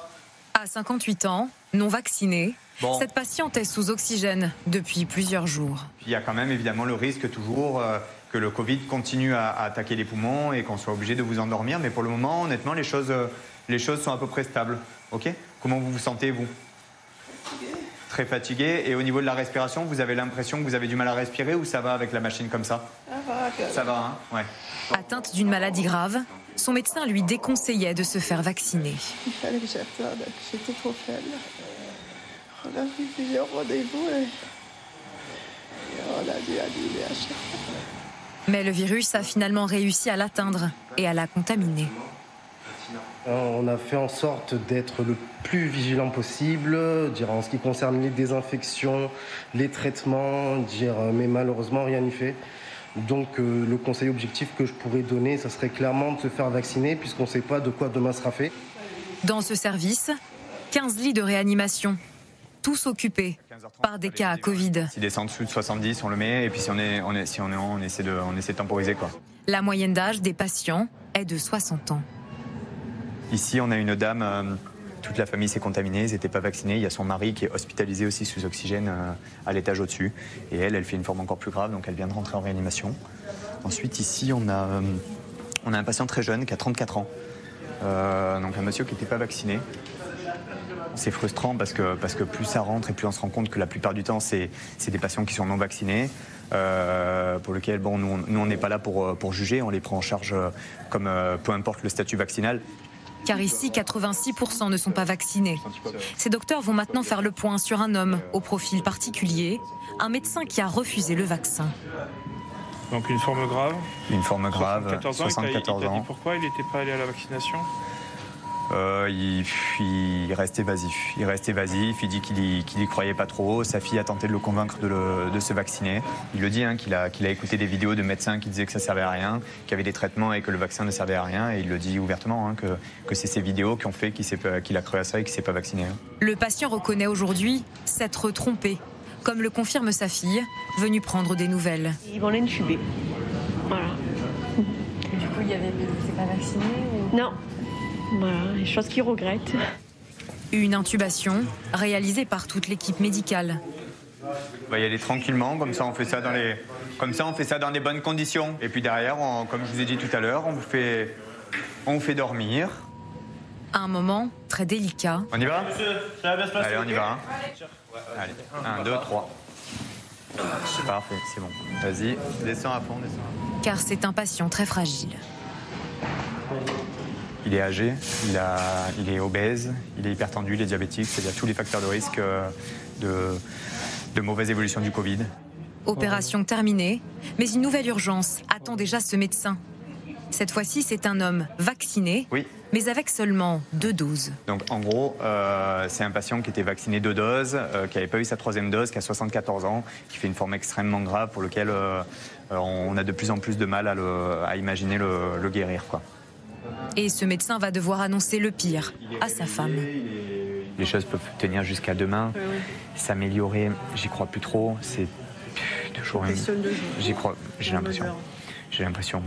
À 58 ans, non vaccinée, cette patiente est sous oxygène depuis plusieurs jours. Il y a quand même évidemment le risque toujours euh, que le Covid continue à, attaquer les poumons et qu'on soit obligé de vous endormir. Mais pour le moment, honnêtement, les choses, euh, les choses sont à peu près stables. Ok? Comment vous vous sentez, vous? Très fatigué. Et au niveau de la respiration, vous avez l'impression que vous avez du mal à respirer ou ça va avec la machine comme ça? Ça va. Ça va, hein? Ouais. Atteinte d'une maladie grave, son médecin lui déconseillait de se faire vacciner. Il fallait que j'attende, j'étais trop faible. On a pris plusieurs rendez-vous et, on a dû annuler à chaque fois. Mais le virus a finalement réussi à l'atteindre et à la contaminer. On a fait en sorte d'être le plus vigilant possible, dire en ce qui concerne les désinfections, les traitements, dire mais malheureusement rien n'y fait. Donc euh, le conseil objectif que je pourrais donner, ça serait clairement de se faire vacciner puisqu'on ne sait pas de quoi demain sera fait. Dans ce service, 15 lits de réanimation. tous occupés par des cas à Covid. S'il descend en dessous de 70, on le met, et puis si on est, on est, si on est, on essaie de, on essaie de temporiser quoi. La moyenne d'âge des patients est de 60 ans. Ici, on a une dame, euh, toute la famille s'est contaminée, ils n'étaient pas vaccinés. Il y a son mari qui est hospitalisé aussi sous oxygène euh, à l'étage au-dessus. Et elle, elle fait une forme encore plus grave, donc elle vient de rentrer en réanimation. Ensuite, ici, on a, euh, un patient très jeune qui a 34 ans. Euh, donc un monsieur qui n'était pas vacciné. C'est frustrant parce que, plus ça rentre et plus on se rend compte que la plupart du temps, c'est des patients qui sont non vaccinés, pour lesquels bon, nous, on- n'est pas là pour, juger, on les prend en charge comme peu importe le statut vaccinal. Car ici, 86% ne sont pas vaccinés. Ces docteurs vont maintenant faire le point sur un homme au profil particulier, un médecin qui a refusé le vaccin. Donc une forme grave. Une forme grave, 74 ans. il t'a- 74 il t'a dit ans. pourquoi il n'était pas allé à la vaccination? Euh, il, il reste évasif. Il reste évasif. Il dit qu'il y, qu'il y croyait pas trop. Sa fille a tenté de le convaincre de, le- de se vacciner. Il le dit hein, qu'il a, qu'il a écouté des vidéos de médecins qui disaient que ça servait à rien, qu'il y avait des traitements et que le vaccin ne servait à rien. Et il le dit ouvertement hein, que, que c'est ces vidéos qui ont fait qu'il, a cru à ça et qu'il s'est pas vacciné. Le patient reconnaît aujourd'hui s'être trompé, comme le confirme sa fille, venue prendre des nouvelles. Ils vont l'intuber. Voilà. Du coup, il y avait, il pas vacciné ou... Non. Voilà, les choses qu'ils regrettent. Une intubation réalisée par toute l'équipe médicale. On va y aller tranquillement, comme ça on fait ça dans les, comme ça on fait ça dans des bonnes conditions. Et puis derrière, on- comme je vous ai dit tout à l'heure, on vous fait, on vous fait dormir. Un moment très délicat. On y va Allez, on y va. hein. Allez, 1, 2, 3. Parfait, c'est bon. Vas-y, descends à fond, descends. à fond. car c'est un patient très fragile. Il est âgé, il, a, il est obèse, il est hypertendu, il est diabétique, c'est-à-dire tous les facteurs de risque euh, de, de mauvaise évolution du Covid. Opération terminée, mais une nouvelle urgence attend déjà ce médecin. Cette fois-ci, c'est un homme vacciné, Oui. mais avec seulement deux doses. Donc en gros, euh, c'est un patient qui était vacciné deux doses, euh, qui n'avait pas eu sa troisième dose, qui a 74 ans, qui fait une forme extrêmement grave pour lequel euh, on a de plus en plus de mal à, le- à imaginer le, le guérir. Quoi. Et ce médecin va devoir annoncer le pire à sa femme. Les choses peuvent tenir jusqu'à demain. S'améliorer, j'y crois plus trop. C'est toujours une... J'y crois, j'ai l'impression. J'ai l'impression.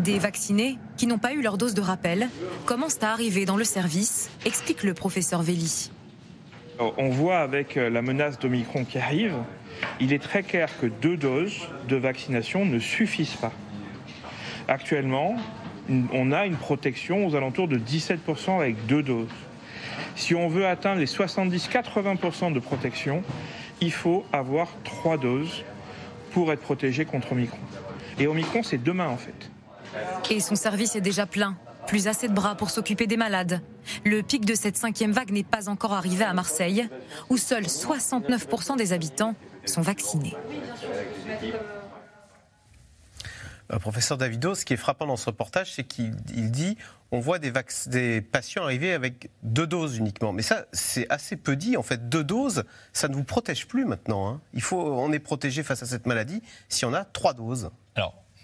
Des vaccinés qui n'ont pas eu leur dose de rappel commencent à arriver dans le service, explique le professeur Velli. On voit avec euh, la menace d'Omicron qui arrive, il est très clair que deux doses de vaccination ne suffisent pas. Actuellement, on a une protection aux alentours de 17% avec deux doses. Si on veut atteindre les 70-80% de protection, il faut avoir trois doses pour être protégé contre Omicron. Et Omicron, c'est demain en fait. Et son service est déjà plein. Plus assez de bras pour s'occuper des malades. Le pic de cette cinquième vague n'est pas encore arrivé à Marseille, où seuls 69% des habitants sont vaccinés. Euh, professeur Davido, ce qui est frappant dans ce reportage, c'est qu'il il dit on voit des, patients arriver avec deux doses uniquement. Mais ça, c'est assez peu dit. En fait, deux doses, ça ne vous protège plus maintenant. hein. Il faut, on est protégé face à cette maladie si on a trois doses.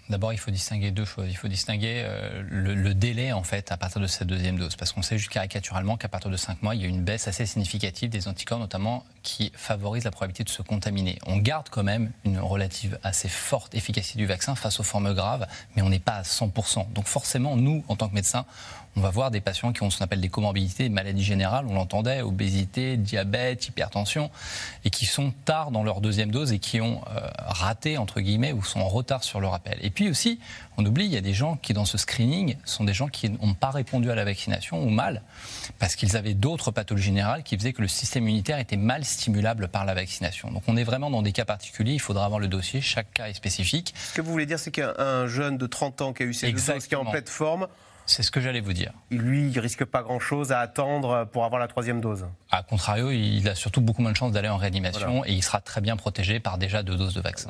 D'abord, il faut distinguer deux choses. Il faut distinguer euh, le, délai, en fait, à partir de cette deuxième dose. Parce qu'on sait juste caricaturalement qu'à partir de 5 mois, il y a une baisse assez significative des anticorps, notamment, qui favorise la probabilité de se contaminer. On garde quand même une relative assez forte efficacité du vaccin face aux formes graves, mais on n'est pas à 100%. Donc forcément, nous, en tant que médecins, on va voir des patients qui ont ce qu'on appelle des comorbidités, maladies générales, on l'entendait, obésité, diabète, hypertension, et qui sont tard dans leur deuxième dose et qui ont euh, raté, entre guillemets, ou sont en retard sur le rappel. Et puis aussi, on oublie, il y a des gens qui, dans ce screening, sont des gens qui n'ont pas répondu à la vaccination ou mal, parce qu'ils avaient d'autres pathologies générales qui faisaient que le système immunitaire était mal stimulable par la vaccination. Donc on est vraiment dans des cas particuliers, il faudra avoir le dossier, chaque cas est spécifique. Ce que vous voulez dire, c'est qu'un un jeune de 30 ans qui a eu ses deux doses, qui est en pleine forme, C'est ce que j'allais vous dire. lui, il risque pas grand-chose à attendre pour avoir la troisième dose. A contrario, il a surtout beaucoup moins de chances d'aller en réanimation Voilà. et il sera très bien protégé par déjà deux doses de vaccin.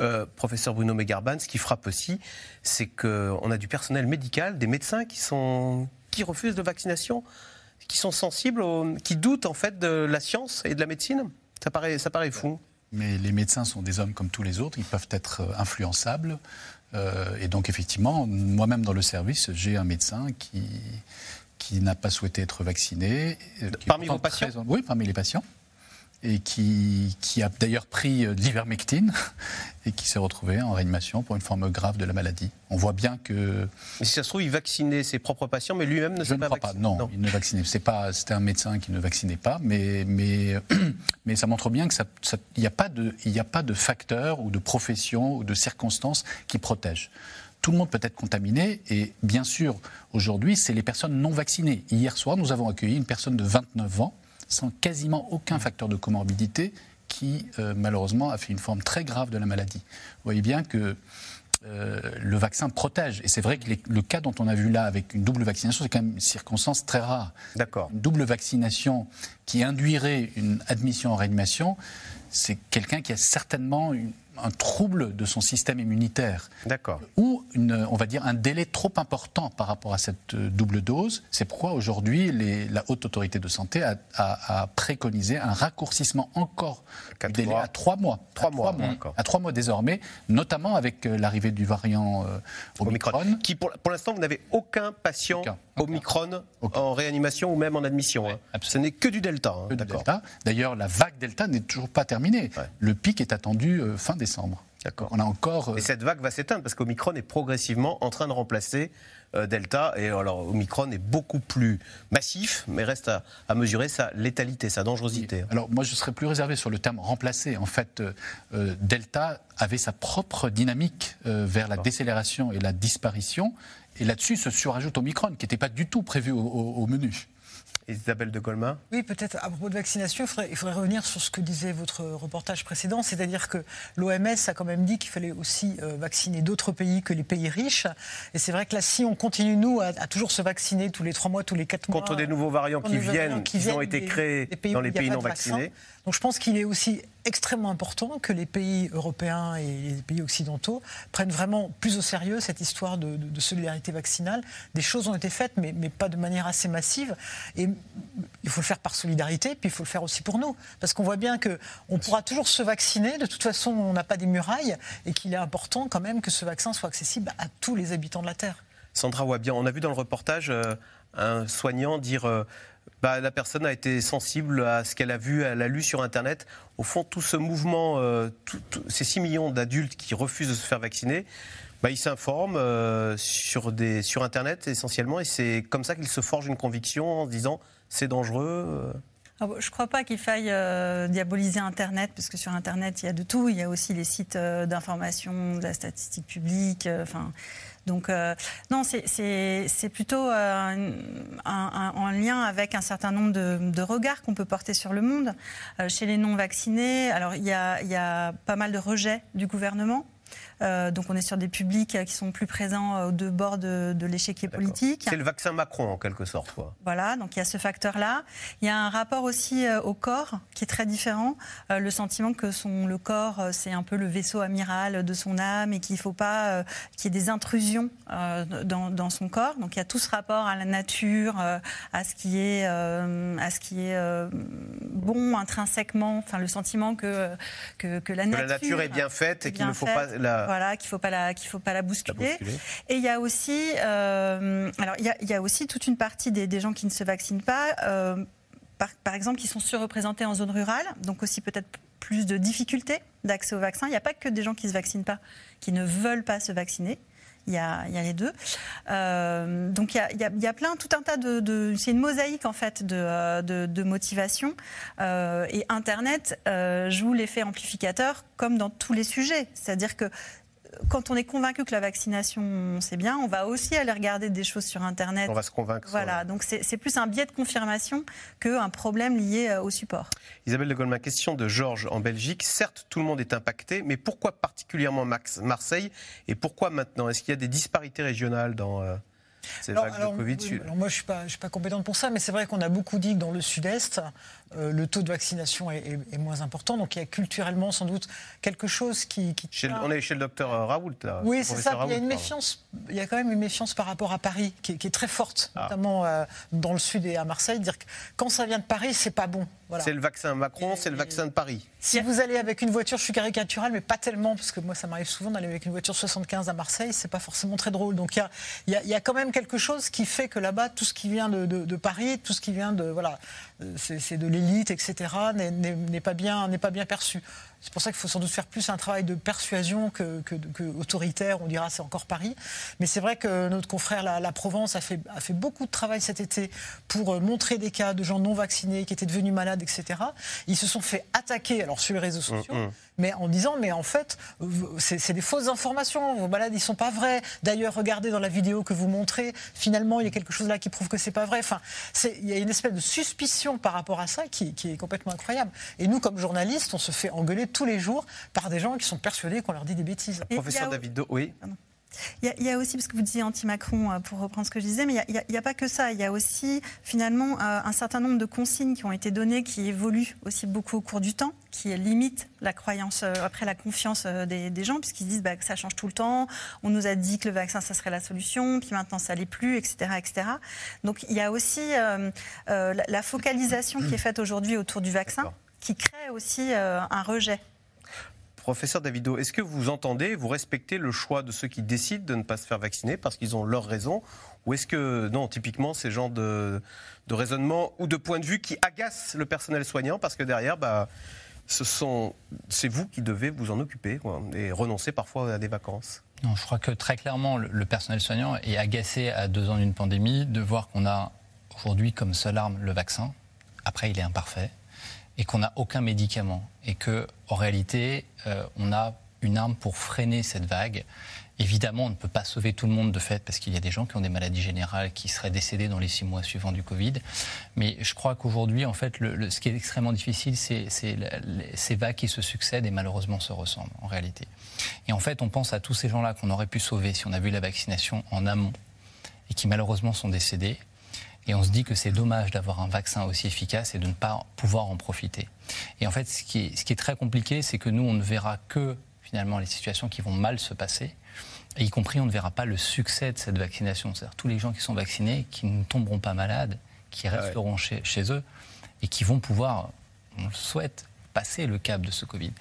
Euh, professeur Bruno Megarban, ce qui frappe aussi, c'est qu'on a du personnel médical, des médecins qui, sont, qui refusent de vaccination, qui sont sensibles, au- qui doutent en fait de la science et de la médecine. Ça paraît, ça paraît fou. Mais les médecins sont des hommes comme tous les autres, ils peuvent être euh, influençables. Euh, et donc, effectivement, moi-même dans le service, j'ai un médecin qui, qui n'a pas souhaité être vacciné. euh, Parmi vos patients très- Oui, parmi les patients. Et qui, qui a d'ailleurs pris euh, de l'ivermectine et qui s'est retrouvé en réanimation pour une forme grave de la maladie. On voit bien que. Mais si ça se trouve, il vaccinait ses propres patients, mais lui-même ne Je s'est ne pas crois pas. vacciné. Non, il ne vaccinait. C'est pas. C'était un médecin qui ne vaccinait pas, mais mais mais ça montre bien que ça, ça- il n'y a pas de a pas de facteur ou de profession ou de circonstances qui protègent. Tout le monde peut être contaminé et bien sûr aujourd'hui c'est les personnes non vaccinées. Hier soir nous avons accueilli une personne de 29 ans sans quasiment aucun facteur de comorbidité qui euh, malheureusement a fait une forme très grave de la maladie. Vous voyez bien que euh, le vaccin protège. Et c'est vrai que les- le cas dont on a vu là avec une double vaccination, c'est quand même une circonstance très rare. D'accord. Une double vaccination qui induirait une admission en réanimation, c'est quelqu'un qui a certainement une- un trouble de son système immunitaire. D'accord. Ou, une, on va dire, un délai trop important par rapport à cette euh, double dose. C'est pourquoi aujourd'hui, les- la Haute Autorité de Santé a, a- a préconisé un raccourcissement encore du délai à trois mois. Trois mois, mois. d'accord. À trois mois désormais, notamment avec euh, l'arrivée du variant euh, Omicron. Qui, pour, pour l'instant, vous n'avez aucun patient Omicron en réanimation ou même en admission. hein. Ce n'est que du Delta. hein. Que du D'accord. Delta. D'ailleurs, la vague Delta n'est toujours pas terminée. Le pic est attendu euh, fin décembre. D'accord. On a encore. euh, Et cette vague va s'éteindre parce qu'Omicron est progressivement en train de remplacer euh, Delta. Et alors, Omicron est beaucoup plus massif, mais reste à, à mesurer sa létalité, sa dangerosité. Alors moi, je serais plus réservé sur le terme remplacer. En fait, euh, euh, Delta avait sa propre dynamique euh, vers la décélération et la disparition. Et là-dessus se surajoute Omicron, qui n'était pas du tout prévu au, au- au menu. Isabelle de Colma Oui, peut-être à propos de vaccination, il faudrait, il faudrait revenir sur ce que disait votre reportage précédent, c'est-à-dire que l'OMS a quand même dit qu'il fallait aussi euh, vacciner d'autres pays que les pays riches. Et c'est vrai que là, si on continue, nous, à, à toujours se vacciner tous les trois mois, tous les quatre mois... Contre des nouveaux variants qui viennent, qui ont été créés des dans les pays non de vaccin. Donc je pense qu'il est aussi extrêmement important que les pays européens et les pays occidentaux prennent vraiment plus au sérieux cette histoire de, solidarité vaccinale. Des choses ont été faites, mais, mais pas de manière assez massive. Et il faut le faire par solidarité, puis il faut le faire aussi pour nous. Parce qu'on voit bien qu'on pourra toujours se vacciner. De toute façon, on n'a pas des murailles. Et qu'il est important quand même que ce vaccin soit accessible à tous les habitants de la Terre. Sandra Wabian, on a vu dans le reportage euh, un soignant dire euh, bah, la personne a été sensible à ce qu'elle a vu, elle a lu sur Internet. Au fond, tout ce mouvement, euh, ces 6 millions d'adultes qui refusent de se faire vacciner, bah, ils s'informent euh, sur, Internet essentiellement et c'est comme ça qu'ils se forgent une conviction en se disant c'est dangereux. euh. Ah Je ne crois pas qu'il faille diaboliser Internet, parce que sur Internet, il y a de tout. Il y a aussi les sites d'information, de la statistique publique. Donc, euh, non, c'est- plutôt euh, en lien avec un certain nombre de, regards qu'on peut porter sur le monde. Euh, chez les non-vaccinés, alors il y a, il y a pas mal de rejets du gouvernement. Euh, donc on est sur des publics euh, qui sont plus présents euh, aux deux bords de, de l'échiquier politique. C'est le vaccin Macron en quelque sorte. Quoi. Voilà, donc il y a ce facteur-là. Il y a un rapport aussi au corps qui est très différent. Le sentiment que son, le corps, c'est un peu le vaisseau amiral de son âme et qu'il ne faut pas qu'il y ait des intrusions dans, dans son corps. Donc il y a tout ce rapport à la nature, à ce qui est, à ce qui est bon intrinsèquement, enfin le sentiment que, que, que la Que nature, la nature est bien faite et qu'il ne faut faite. pas la. Voilà, qu'il ne faut pas la, qu'il faut pas la bousculer. bousculer. Et il y a aussi, euh, alors il y, a, il y a aussi toute une partie des, des gens qui ne se vaccinent pas, euh, par, par exemple, qui sont surreprésentés en zone rurale, donc aussi peut-être plus de difficultés d'accès au vaccin. Il n'y a pas que des gens qui ne se vaccinent pas, qui ne veulent pas se vacciner. Il y a, il y a les deux. Euh, donc il y a, il y plein, tout un tas de. de- c'est une mosaïque en fait de, de, de motivation. Euh, et Internet euh, joue l'effet amplificateur comme dans tous les sujets. C'est-à-dire que quand on est convaincu que la vaccination c'est bien, on va aussi aller regarder des choses sur Internet. On va se convaincre. Voilà, donc c'est plus un biais de confirmation qu'un problème lié euh, au support. Isabelle de Goldman, question de Georges en Belgique. Certes, tout le monde est impacté, mais pourquoi particulièrement Max- Marseille et pourquoi maintenant? Est-ce qu'il y a des disparités régionales dans euh, ces Alors, de Covid? oui, alors moi, je ne suis, pas- je suis pas compétente pour ça, mais c'est vrai qu'on a beaucoup dit que dans le sud-est, euh, le taux de vaccination est, est- est moins important. Donc il y a culturellement sans doute quelque chose qui. Chez On est chez le docteur euh, Raoult, là. Oui, c'est ça. Il y a une pardon. méfiance. Il y a quand même une méfiance par rapport à Paris qui est, qui est très forte, Ah. notamment euh, dans le sud et à Marseille. Dire que quand ça vient de Paris, c'est pas bon. Voilà. C'est le vaccin Macron, c'est le vaccin de Paris. Si vous allez avec une voiture, je suis caricatural, mais pas tellement, parce que moi, ça m'arrive souvent d'aller avec une voiture 75 à Marseille, c'est pas forcément très drôle. Donc il y a, y y quand même quelque chose qui fait que là-bas, tout ce qui vient de, de- de Paris, tout ce qui vient de voilà, c'est de l'élite, etc., n'est- pas bien, n'est pas bien perçu. C'est pour ça qu'il faut sans doute faire plus un travail de persuasion que, que- que autoritaire. On dira c'est encore Paris, mais c'est vrai que notre confrère la, la Provence a fait, a fait beaucoup de travail cet été pour euh, montrer des cas de gens non vaccinés qui étaient devenus malades, etc. Ils se sont fait attaquer, alors sur les réseaux sociaux, Mm, mm. mais en disant mais en fait c'est des fausses informations, vos malades ils sont pas vrais. D'ailleurs regardez dans la vidéo que vous montrez, finalement il y a quelque chose là qui prouve que c'est pas vrai. Enfin il y a une espèce de suspicion par rapport à ça qui, qui est complètement incroyable. Et nous comme journalistes on se fait engueuler tous les jours par des gens qui sont persuadés qu'on leur dit des bêtises. Professeur David Do, oui. Il y, a, il y a aussi, parce que vous disiez anti-Macron, euh, pour reprendre ce que je disais, mais il n'y a, il y a pas que ça. Il y a aussi, finalement, euh, un certain nombre de consignes qui ont été données, qui évoluent aussi beaucoup au cours du temps, qui limitent la croyance, euh, après la confiance euh, des, des gens, puisqu'ils se disent bah, que ça change tout le temps. On nous a dit que le vaccin, ça serait la solution, puis maintenant, ça l'est plus, etc., etc. Donc, il y a aussi euh, euh, la, la focalisation qui est faite aujourd'hui autour du vaccin, qui crée aussi euh, un rejet. Professeur Davido, est-ce que vous entendez, vous respectez le choix de ceux qui décident de ne pas se faire vacciner parce qu'ils ont leurs raisons Ou est-ce que, non, typiquement, ces genres de, de raisonnement ou de point de vue qui agacent le personnel soignant parce que derrière, bah, ce sont, c'est vous qui devez vous en occuper quoi, et renoncer parfois à des vacances? Non, je crois que très clairement, le, le personnel soignant est agacé à deux ans d'une pandémie de voir qu'on a aujourd'hui comme seule arme le vaccin. Après, il est imparfait et qu'on n'a aucun médicament et que, en réalité, euh, on a une arme pour freiner cette vague. Évidemment, on ne peut pas sauver tout le monde de fait parce qu'il y a des gens qui ont des maladies générales qui seraient décédés dans les six mois suivants du Covid. Mais je crois qu'aujourd'hui, en fait, ce qui est extrêmement difficile, c'est ces vagues qui se succèdent et malheureusement se ressemblent en réalité. Et en fait, on pense à tous ces gens-là qu'on aurait pu sauver si on avait eu la vaccination en amont et qui malheureusement sont décédés. Et on se dit que c'est dommage d'avoir un vaccin aussi efficace et de ne pas pouvoir en profiter. Et en fait, ce qui est, ce qui est très compliqué, c'est que nous, on ne verra que finalement les situations qui vont mal se passer. Et y compris, on ne verra pas le succès de cette vaccination. C'est-à-dire tous les gens qui sont vaccinés, qui ne tomberont pas malades, qui resteront chez, chez eux et qui vont pouvoir, on le souhaite, passer le cap de ce Covid.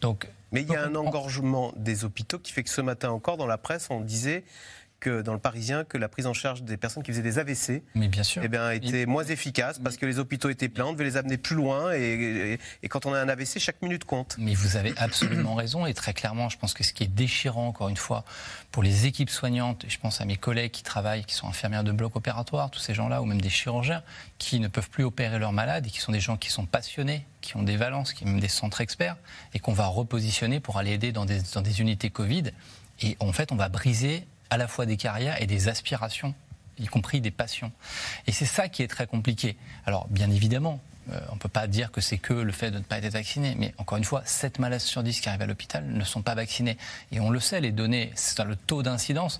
Donc, Mais il y a un engorgement des hôpitaux qui fait que ce matin encore, dans la presse, on disait que dans le Parisien que la prise en charge des personnes qui faisaient des AVC Mais bien sûr. eh bien, était moins efficace parce que les hôpitaux étaient pleins, on devait les amener plus loin et, et- et quand on a un AVC, chaque minute compte. Mais vous avez absolument raison et très clairement, je pense que ce qui est déchirant, encore une fois, pour les équipes soignantes, et je pense à mes collègues qui travaillent, qui sont infirmières de bloc opératoire, tous ces gens-là, ou même des chirurgiens, qui ne peuvent plus opérer leurs malades et qui sont des gens qui sont passionnés, qui ont des valences, qui ont même des centres experts, et qu'on va repositionner pour aller aider dans des, dans des unités Covid. Et en fait, on va briser à la fois des carrières et des aspirations y compris des passions. Et c'est ça qui est très compliqué. Alors, bien évidemment, euh, on ne peut pas dire que c'est que le fait de ne pas être vacciné, mais encore une fois, 7 malades sur 10 qui arrivent à l'hôpital ne sont pas vaccinés. Et on le sait, les données, c'est le taux d'incidence,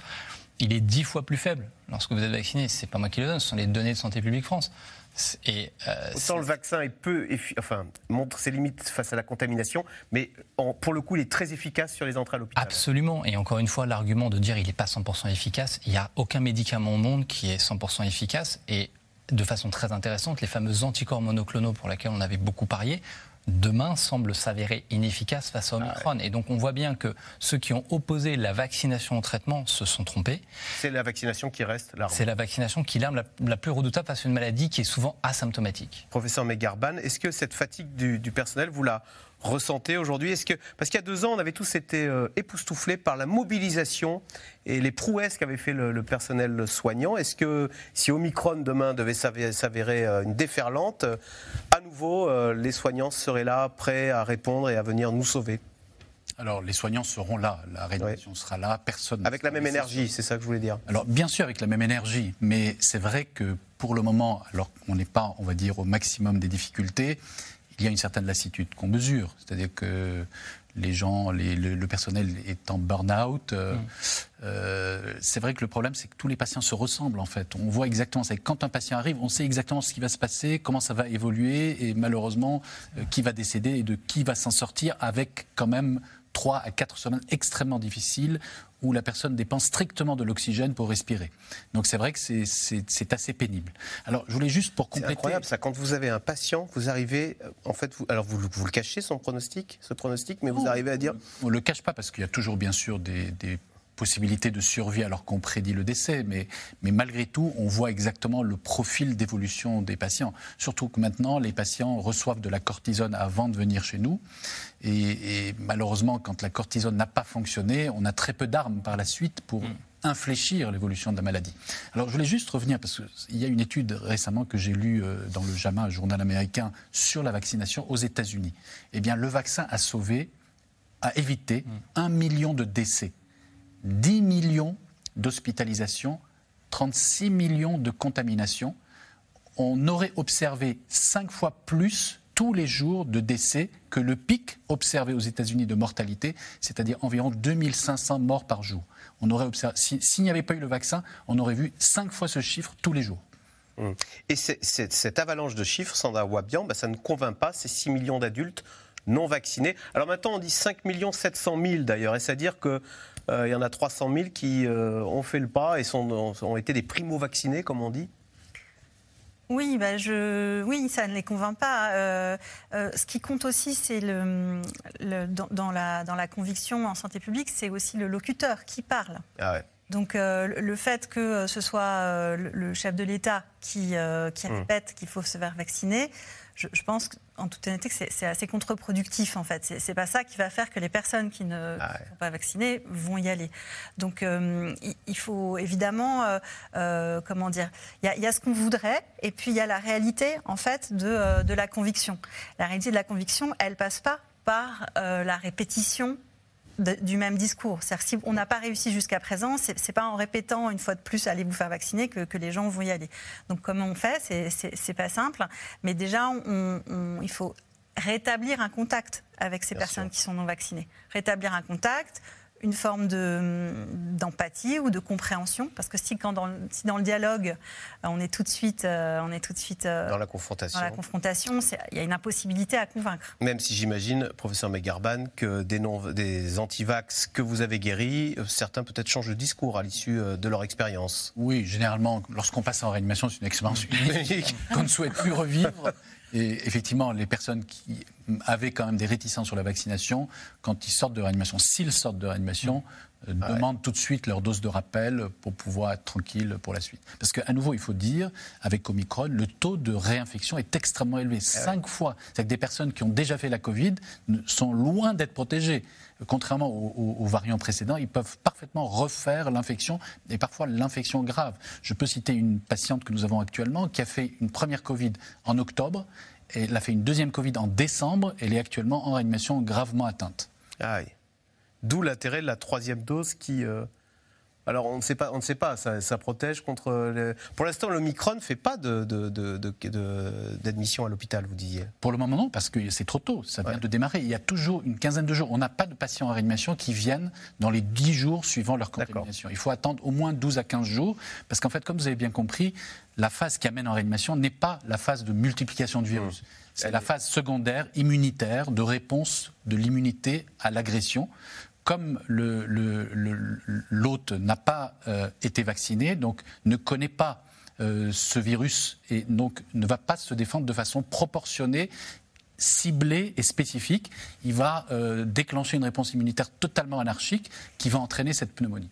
il est 10 fois plus faible lorsque vous êtes vacciné. Ce n'est pas moi qui le donne, ce sont les données de Santé publique France. Et, euh, Autant le vaccin est peu, enfin, montre ses limites face à la contamination, mais en- pour le coup, il est très efficace sur les entrées à l'hôpital. Absolument. Et encore une fois, l'argument de dire il n'est pas 100% efficace, il n'y a aucun médicament au monde qui est 100% efficace. Et de façon très intéressante, les fameux anticorps monoclonaux pour lesquels on avait beaucoup parié, demain semblent s'avérer inefficaces face à Omicron. Et donc on voit bien que ceux qui ont opposé la vaccination au traitement se sont trompés. C'est la vaccination qui reste l'arme. C'est la vaccination qui est l'arme la, la plus redoutable face à une maladie qui est souvent asymptomatique. Professeur Megarban, est-ce que cette fatigue du, du personnel, vous la ressentez aujourd'hui Est-ce que parce qu'il y a deux ans, on avait tous été euh, époustouflés par la mobilisation et les prouesses qu'avait fait le, le personnel soignant. Est-ce que si Omicron demain devait s'avé- s'avérer euh, une déferlante, euh, à nouveau les soignants seraient là, prêts à répondre et à venir nous sauver? Alors, les soignants seront là, la réanimation sera là, personne. ne Avec la même énergie, c'est ça que je voulais dire. Alors, bien sûr, avec la même énergie, mais c'est vrai que pour le moment, alors qu'on n'est pas, on va dire, au maximum des difficultés, il y a une certaine lassitude qu'on mesure. C'est-à-dire que les gens, les- le, le personnel est en burn-out. euh, euh, c'est vrai que le problème, c'est que tous les patients se ressemblent, en fait. On voit exactement, c'est quand un patient arrive, on sait exactement ce qui va se passer, comment ça va évoluer, et malheureusement, euh, qui va décéder et de qui va s'en sortir avec quand même 3 à 4 semaines extrêmement difficiles où la personne dépend strictement de l'oxygène pour respirer. Donc c'est vrai que c'est assez pénible. Alors je voulais juste pour compléter. C'est incroyable ça. Quand vous avez un patient, vous arrivez, euh, en fait, vous, alors vous, vous le cachez son pronostic, ce pronostic, mais vous arrivez à dire. On le cache pas parce qu'il y a toujours bien sûr des, des possibilité de survie alors qu'on prédit le décès, mais, mais malgré tout, on voit exactement le profil d'évolution des patients. Surtout que maintenant, les patients reçoivent de la cortisone avant de venir chez nous. Et, malheureusement, quand la cortisone n'a pas fonctionné, on a très peu d'armes par la suite pour mm. infléchir l'évolution de la maladie. Alors je voulais juste revenir, parce qu'il y a une étude récemment que j'ai lue euh, dans le JAMA, journal américain, sur la vaccination aux États-Unis. Eh bien, le vaccin a sauvé, a évité mm. un million de décès 10 millions d'hospitalisations, 36 millions de contaminations. On aurait observé 5 fois plus tous les jours de décès que le pic observé aux États-Unis de mortalité, c'est-à-dire environ 2500 morts par jour. On aurait observé, s'il n'y avait pas eu le vaccin, on aurait vu 5 fois ce chiffre tous les jours. Mmh. Et cette avalanche de chiffres, Sandra Wabian, bah, ça ne convainc pas ces 6 millions d'adultes non vaccinés. Alors maintenant, on dit 5 700 000 d'ailleurs, et c'est-à-dire que euh, il y en a 300 000 qui euh, ont fait le pas et sont, ont été des primo-vaccinés, comme on dit oui, bah je, oui, ça ne les convainc pas. Euh, ce qui compte aussi, c'est le, dans, la, dans la conviction en santé publique, c'est aussi le locuteur qui parle. Ah Donc le fait que ce soit le chef de l'État qui, qui mmh. répète qu'il faut se faire vacciner, je, pense en toute honnêteté que c'est assez contre-productif en fait. C'est pas ça qui va faire que les personnes qui ne ah sont pas vaccinées vont y aller. Donc euh, il, faut évidemment, euh, euh, comment dire, il y, a ce qu'on voudrait et puis il y a la réalité en fait de, de, la conviction. La réalité de la conviction, elle passe pas par la répétition du même discours. C'est-à-dire si on n'a pas réussi jusqu'à présent, c'est n'est pas en répétant une fois de plus allez vous faire vacciner que, les gens vont y aller. Donc comment on fait? C'est pas simple, mais déjà il faut rétablir un contact avec ces personnes qui sont non vaccinées. Rétablir un contact, une forme d'empathie ou de compréhension parce que si, quand dans, si dans le dialogue euh, on est tout de suite, euh, on est tout de suite euh, dans la confrontation, dans la confrontation, il y a une impossibilité à convaincre. Même si j'imagine, professeur Megarban, que des, non, des antivax que vous avez guéris, certains peut-être changent de discours à l'issue de leur expérience. Oui, généralement, lorsqu'on passe en réanimation, c'est une expérience unique qu'on ne souhaite plus revivre. Et effectivement, les personnes qui avaient quand même des réticences sur la vaccination, quand ils sortent de réanimation, s'ils sortent de réanimation, euh, ah demandent tout de suite leur dose de rappel pour pouvoir être tranquille pour la suite. Parce qu'à nouveau, il faut dire, avec Omicron, le taux de réinfection est extrêmement élevé, ah cinq fois. C'est-à-dire que des personnes qui ont déjà fait la Covid sont loin d'être protégées contrairement aux, variants précédents, ils peuvent parfaitement refaire l'infection et parfois l'infection grave. Je peux citer une patiente que nous avons actuellement qui a fait une première Covid en octobre et elle a fait une deuxième Covid en décembre. Elle est actuellement en réanimation gravement atteinte. D'où l'intérêt de la troisième dose qui. Euh, alors on ne sait pas, on ne sait pas. Ça, protège contre. Pour l'instant, le Micron ne fait pas d'admission à l'hôpital, vous disiez. Pour le moment, non, parce que c'est trop tôt. Ça vient de démarrer. Il y a toujours une quinzaine de jours. On n'a pas de patients en réanimation qui viennent dans les 10 jours suivant leur contamination. Il faut attendre au moins 12 à 15 jours, parce qu'en fait, comme vous avez bien compris, la phase qui amène en réanimation n'est pas la phase de multiplication du virus. Mmh. C'est la phase secondaire immunitaire de réponse de l'immunité à l'agression comme l'hôte n'a pas euh, été vacciné, donc ne connaît pas euh, ce virus et donc ne va pas se défendre de façon proportionnée ciblée et spécifique, il va euh, déclencher une réponse immunitaire totalement anarchique qui va entraîner cette pneumonie.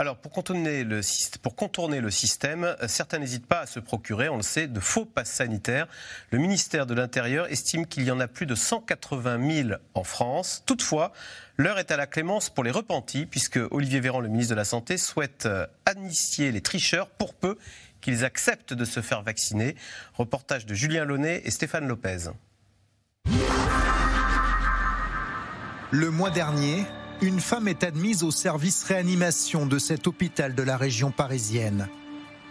Alors, pour contourner, le, système, certains n'hésitent pas à se procurer, on le sait, de faux passes sanitaires. Le ministère de l'Intérieur estime qu'il y en a plus de 180 000 en France. Toutefois, l'heure est à la clémence pour les repentis, puisque Olivier Véran, le ministre de la Santé, souhaite euh, amnistier les tricheurs pour peu qu'ils acceptent de se faire vacciner. Reportage de Julien Launay et Stéphane Lopez. Le mois dernier, une femme est admise au service réanimation de cet hôpital de la région parisienne.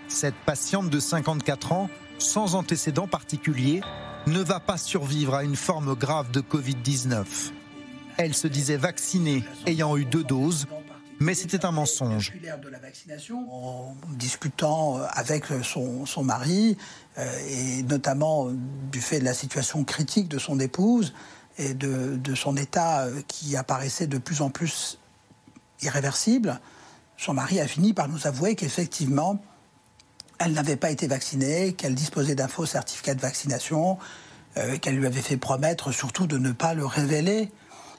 Cette patiente de 54 ans, sans antécédent particulier, ne va pas survivre à une forme grave de Covid-19. Elle se disait vaccinée, ayant eu deux doses, mais c'était un mensonge. En discutant avec son, mari, euh, et notamment du fait de la situation critique de son épouse, et de, son état euh, qui apparaissait de plus en plus irréversible, son mari a fini par nous avouer qu'effectivement, elle n'avait pas été vaccinée, qu'elle disposait d'un faux certificat de vaccination, euh, qu'elle lui avait fait promettre surtout de ne pas le révéler.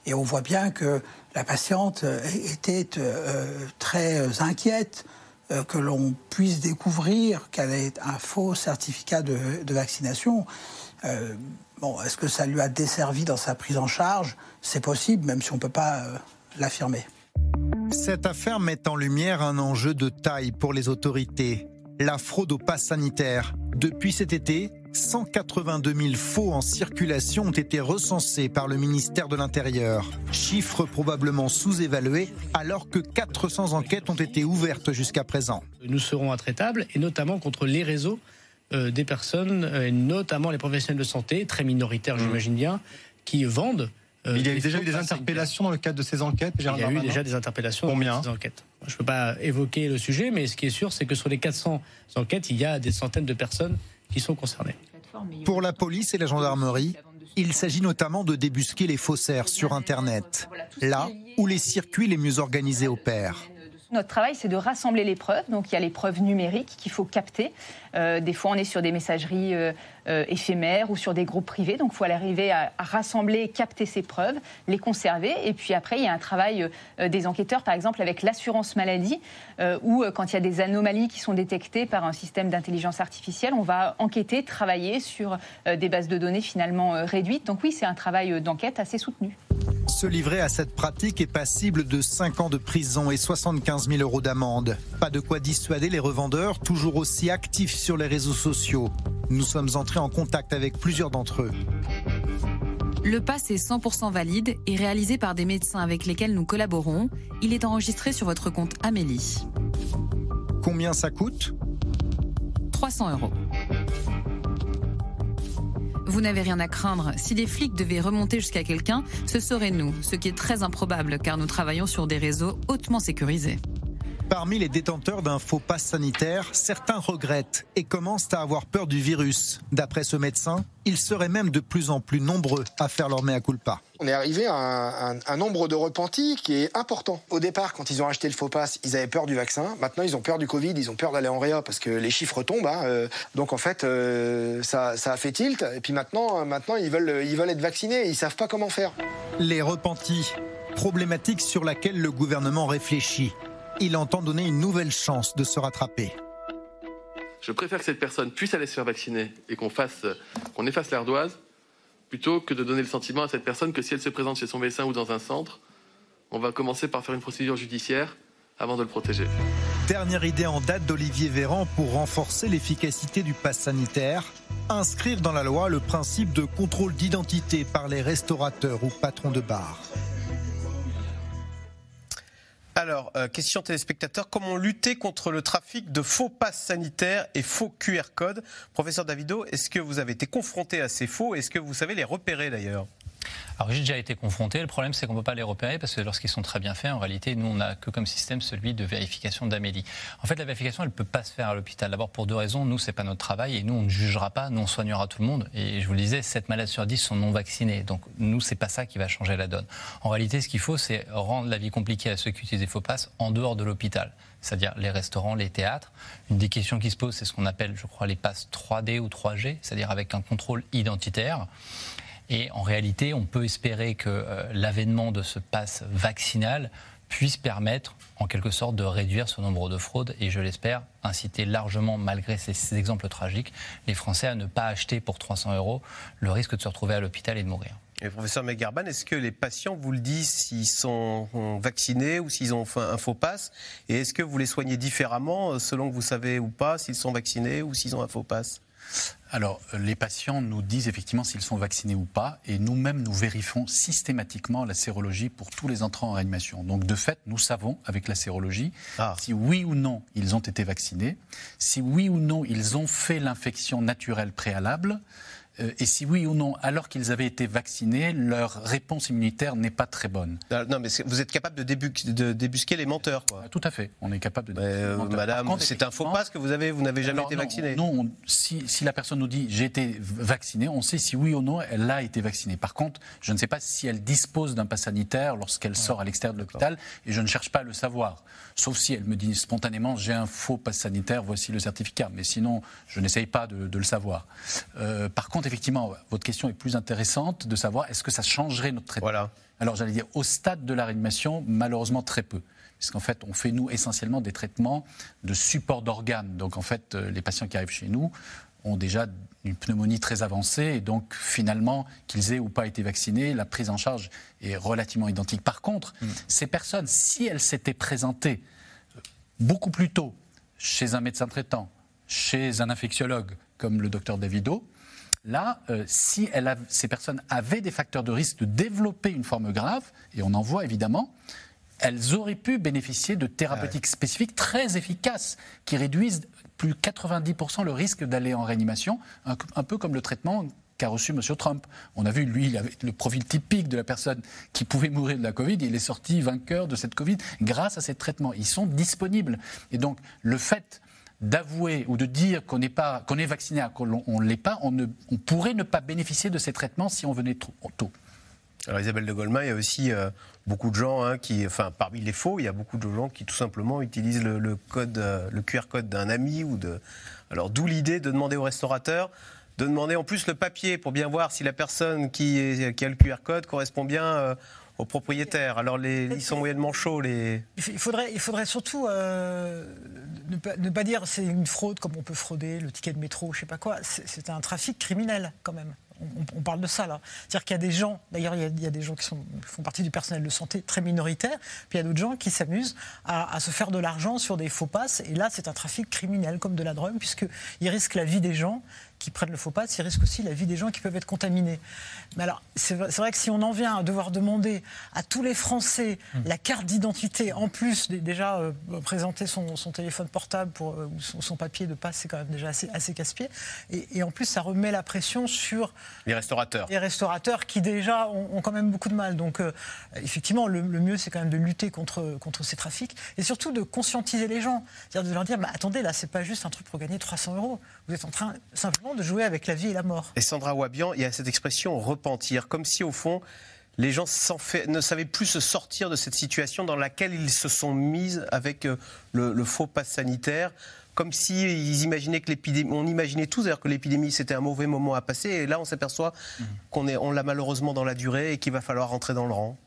Et on voit bien que la patiente euh, était très inquiète que l'on puisse découvrir qu'elle ait un faux certificat de vaccination. Euh, bon, est-ce que ça lui a desservi dans sa prise en charge? C'est possible, même si on ne peut pas euh, l'affirmer. Cette affaire met en lumière un enjeu de taille pour les autorités, la fraude au pass sanitaire. Depuis cet été, 182 000 faux en circulation ont été recensés par le ministère de l'Intérieur. Chiffre probablement sous-évalué alors que 400 enquêtes ont été ouvertes jusqu'à présent. Nous serons intraitables et notamment contre les réseaux euh, des personnes, euh, et notamment les professionnels de santé, très minoritaires j'imagine bien, qui vendent. euh, Il y a eu déjà eu des interpellations dans le cadre de ces enquêtes il y a eu déjà des interpellations Combien dans ces enquêtes. Je ne peux pas évoquer le sujet, mais ce qui est sûr, c'est que sur les 400 enquêtes, il y a des centaines de personnes qui sont concernées. Pour la police et la gendarmerie, il s'agit notamment de débusquer les faussaires sur Internet, là où les circuits les mieux organisés opèrent. Notre travail, c'est de rassembler les preuves. Donc, il y a les preuves numériques qu'il faut capter. Euh, des fois, on est sur des messageries euh, éphémères ou sur des groupes privés. Donc, il faut arriver à, à rassembler, capter ces preuves, les conserver. Et puis après, il y a un travail euh, des enquêteurs, par exemple, avec l'assurance maladie, euh, où euh, quand il y a des anomalies qui sont détectées par un système d'intelligence artificielle, on va enquêter, travailler sur des bases de données finalement réduites. Donc oui, c'est un travail d'enquête assez soutenu. Se livrer à cette pratique est passible de 5 ans de prison et 75 000 euros d'amende. Pas de quoi dissuader les revendeurs, toujours aussi actifs sur les réseaux sociaux. Nous sommes entrés en contact avec plusieurs d'entre eux. Le pass est 100% valide et réalisé par des médecins avec lesquels nous collaborons. Il est enregistré sur votre compte Amélie. Combien ça coûte? 300 euros. Vous n'avez rien à craindre. Si les flics devaient remonter jusqu'à quelqu'un, ce serait nous, ce qui est très improbable car nous travaillons sur des réseaux hautement sécurisés. Parmi les détenteurs d'un faux pass sanitaire, certains regrettent et commencent à avoir peur du virus. D'après ce médecin, ils seraient même de plus en plus nombreux à faire leur mea culpa. On est arrivé à un, un- un nombre de repentis qui est important. Au départ, quand ils ont acheté le faux pass, ils avaient peur du vaccin. Maintenant, ils ont peur du Covid, ils ont peur d'aller en réa parce que les chiffres tombent. hein, euh, donc en fait, euh, ça, ça a fait tilt. Et puis maintenant, euh, maintenant ils, veulent, ils veulent être vaccinés et ils savent pas comment faire. Les repentis, problématique sur laquelle le gouvernement réfléchit. Il entend donner une nouvelle chance de se rattraper. Je préfère que cette personne puisse aller se faire vacciner et qu'on fasse, qu'on efface l'ardoise, plutôt que de donner le sentiment à cette personne que si elle se présente chez son médecin ou dans un centre, on va commencer par faire une procédure judiciaire avant de le protéger. Dernière idée en date d'Olivier Véran pour renforcer l'efficacité du pass sanitaire, inscrire dans la loi le principe de contrôle d'identité par les restaurateurs ou patrons de bar. Alors, euh, question téléspectateur, comment lutter contre le trafic de faux passes sanitaires et faux QR codes? Professeur Davido, est-ce que vous avez été confronté à ces faux? Est-ce que vous savez les repérer d'ailleurs? Alors j'ai déjà été confronté. Le problème, c'est qu'on ne peut pas les repérer parce que lorsqu'ils sont très bien faits, en réalité, nous, on n'a que comme système celui de vérification d'Amélie. En fait, la vérification, elle ne peut pas se faire à l'hôpital. D'abord, pour deux raisons. Nous, c'est pas notre travail et nous, on ne jugera pas. Nous, on soignera tout le monde. Et je vous le disais, 7 malades sur 10 sont non vaccinés. Donc, nous, c'est pas ça qui va changer la donne. En réalité, ce qu'il faut, c'est rendre la vie compliquée à ceux qui utilisent des faux passes en dehors de l'hôpital. C'est-à-dire les restaurants, les théâtres. Une des questions qui se pose, c'est ce qu'on appelle, je crois, les passes 3D ou 3G, c'est-à-dire avec un contrôle identitaire. Et en réalité, on peut espérer que euh, l'avènement de ce pass vaccinal puisse permettre, en quelque sorte, de réduire ce nombre de fraudes et, je l'espère, inciter largement, malgré ces, exemples tragiques, les Français à ne pas acheter pour 300 euros le risque de se retrouver à l'hôpital et de mourir. Et professeur Megarban, est-ce que les patients vous le disent s'ils sont vaccinés ou s'ils ont un faux pass? Et est-ce que vous les soignez différemment euh, selon que vous savez ou pas s'ils sont vaccinés ou s'ils ont un faux pass? Alors, euh, les patients nous disent effectivement s'ils sont vaccinés ou pas, et nous-mêmes, nous vérifions systématiquement la sérologie pour tous les entrants en réanimation. Donc, de fait, nous savons, avec la sérologie, si oui ou non ils ont été vaccinés, si oui ou non ils ont fait l'infection naturelle préalable, et si oui ou non, alors qu'ils avaient été vaccinés, leur réponse immunitaire n'est pas très bonne. Ah, Non, mais vous êtes capable de, débu- de débusquer les menteurs, quoi. Tout à fait, on est capable de. Euh, menteurs. Par madame, c'est un faux passe que vous avez, vous n'avez jamais Alors, été vacciné. Non, on- si, si la personne nous dit j'ai été vaccinée, on sait si oui ou non elle a été vaccinée. Par contre, je ne sais pas si elle dispose d'un pass sanitaire lorsqu'elle sort à l'extérieur de l'hôpital et je ne cherche pas à le savoir. Sauf si elle me dit spontanément j'ai un faux pass sanitaire, voici le certificat. Mais sinon, je n'essaye pas de, de le savoir. Euh, par contre, effectivement, votre question est plus intéressante de savoir est-ce que ça changerait notre traitement Voilà. Alors j'allais dire au stade de la réanimation, malheureusement très peu. Puisqu'en fait, on fait nous essentiellement des traitements de support d'organes. Donc en fait, euh, les patients qui arrivent chez nous ont déjà une pneumonie très avancée et donc finalement, qu'ils aient ou pas été vaccinés, la prise en charge est relativement identique. Par contre, ces personnes, si elles s'étaient présentées beaucoup plus tôt chez un médecin traitant, chez un infectiologue comme le docteur Davido, Là, euh, si elle a- ces personnes avaient des facteurs de risque de développer une forme grave, et on en voit évidemment, elles auraient pu bénéficier de thérapeutiques spécifiques très efficaces qui réduisent plus 90% le risque d'aller en réanimation, un, peu comme le traitement qu'a reçu M. Trump. On a vu, lui, il avait le profil typique de la personne qui pouvait mourir de la Covid, il est sorti vainqueur de cette Covid grâce à ces traitements. Ils sont disponibles. Et donc, le fait d'avouer ou de dire qu'on n'est pas qu'on est vacciné qu'on ne l'est pas, on, on pourrait ne pas bénéficier de ces traitements si on venait trop tôt. Alors Isabelle de Golemin, il y a aussi euh, beaucoup de gens hein, qui, enfin parmi les faux, il y a beaucoup de gens qui tout simplement utilisent le, le code, euh, le QR code d'un ami ou de. Alors d'où l'idée de demander au restaurateur de demander en plus le papier pour bien voir si la personne qui, est- qui a le QR code correspond bien euh, au propriétaire. Alors les, ils sont moyennement chauds les. Il faudrait, il faudrait surtout euh, ne, pas, ne pas dire c'est une fraude comme on peut frauder le ticket de métro, je sais pas quoi. C'est un trafic criminel quand même. On, parle de ça là. C'est-à-dire qu'il y a des gens, d'ailleurs il y a- des gens qui font partie du personnel de santé très minoritaire, puis il y a d'autres gens qui s'amusent à, à se faire de l'argent sur des faux passes. Et là c'est un trafic criminel comme de la drogue puisqu'ils risquent la vie des gens qui prennent le faux pass, ils risquent aussi la vie des gens qui peuvent être contaminés. Mais alors, c'est vrai, que si on en vient à devoir demander à tous les Français la carte d'identité, en plus déjà euh, présenter son, son téléphone portable pour, euh, ou son, son papier de passe, c'est quand même déjà assez, assez casse-pied. Et, et en plus, ça remet la pression sur Les restaurateurs. les restaurateurs qui déjà ont, ont quand même beaucoup de mal. Donc, euh, effectivement, le, le mieux, c'est quand même de lutter contre, contre ces trafics et surtout de conscientiser les gens. C'est-à-dire de leur dire, bah, attendez, là, c'est pas juste un truc pour gagner 300 euros. Vous êtes en train simplement de jouer avec la vie et la mort. Et Sandra Wabian, il y a cette expression repentir, comme si au fond les gens ne savaient plus se sortir de cette situation dans laquelle ils se sont mis avec euh, le, le faux pass sanitaire. Comme si ils imaginaient que l'épidémie, on imaginait tous d'ailleurs que l'épidémie c'était un mauvais moment à passer, et là on s'aperçoit qu'on est, on l'a malheureusement dans la durée et qu'il va falloir rentrer dans le rang,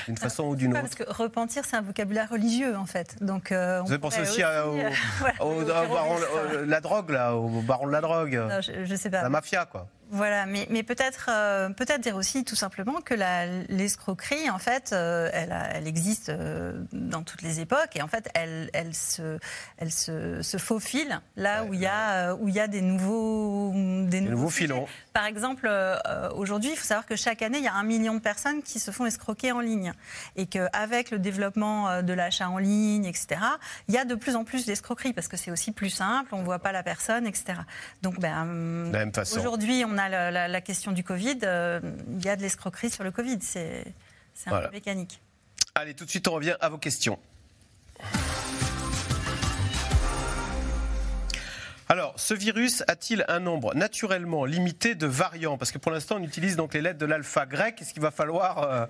d'une façon ou d'une autre. Parce que repentir, c'est un vocabulaire religieux, en fait. Donc, euh, on Vous avez pensé pourrait aussi, à- au, euh, voilà, au- au au baron- au- la drogue là, au baron de la drogue, Non, je, je sais pas. la mafia quoi. Voilà, mais, mais peut-être euh, peut-être dire aussi tout simplement que l'escroquerie, en fait, euh, elle, a- elle existe euh, dans toutes les époques et en fait, elle, elle, se, elle se, se faufile là où il y a où il y a des nouveaux des nouveaux filons. Par exemple, aujourd'hui, il faut savoir que chaque année, il y a un million de personnes qui se font escroquer en ligne. Et qu'avec le développement de l'achat en ligne, etc., il y a de plus en plus d'escroqueries parce que c'est aussi plus simple, on ne voit pas la personne, etc. Donc, ben, aujourd'hui, on a la, la- la question du Covid. euh, il y a de l'escroquerie sur le Covid. C'est c'est un Voilà. peu mécanique. Allez, tout de suite on revient à vos questions. Alors, ce virus a-t-il un nombre naturellement limité de variants? Parce que pour l'instant, on utilise donc les lettres de l'alpha grec. Est-ce qu'il va falloir euh,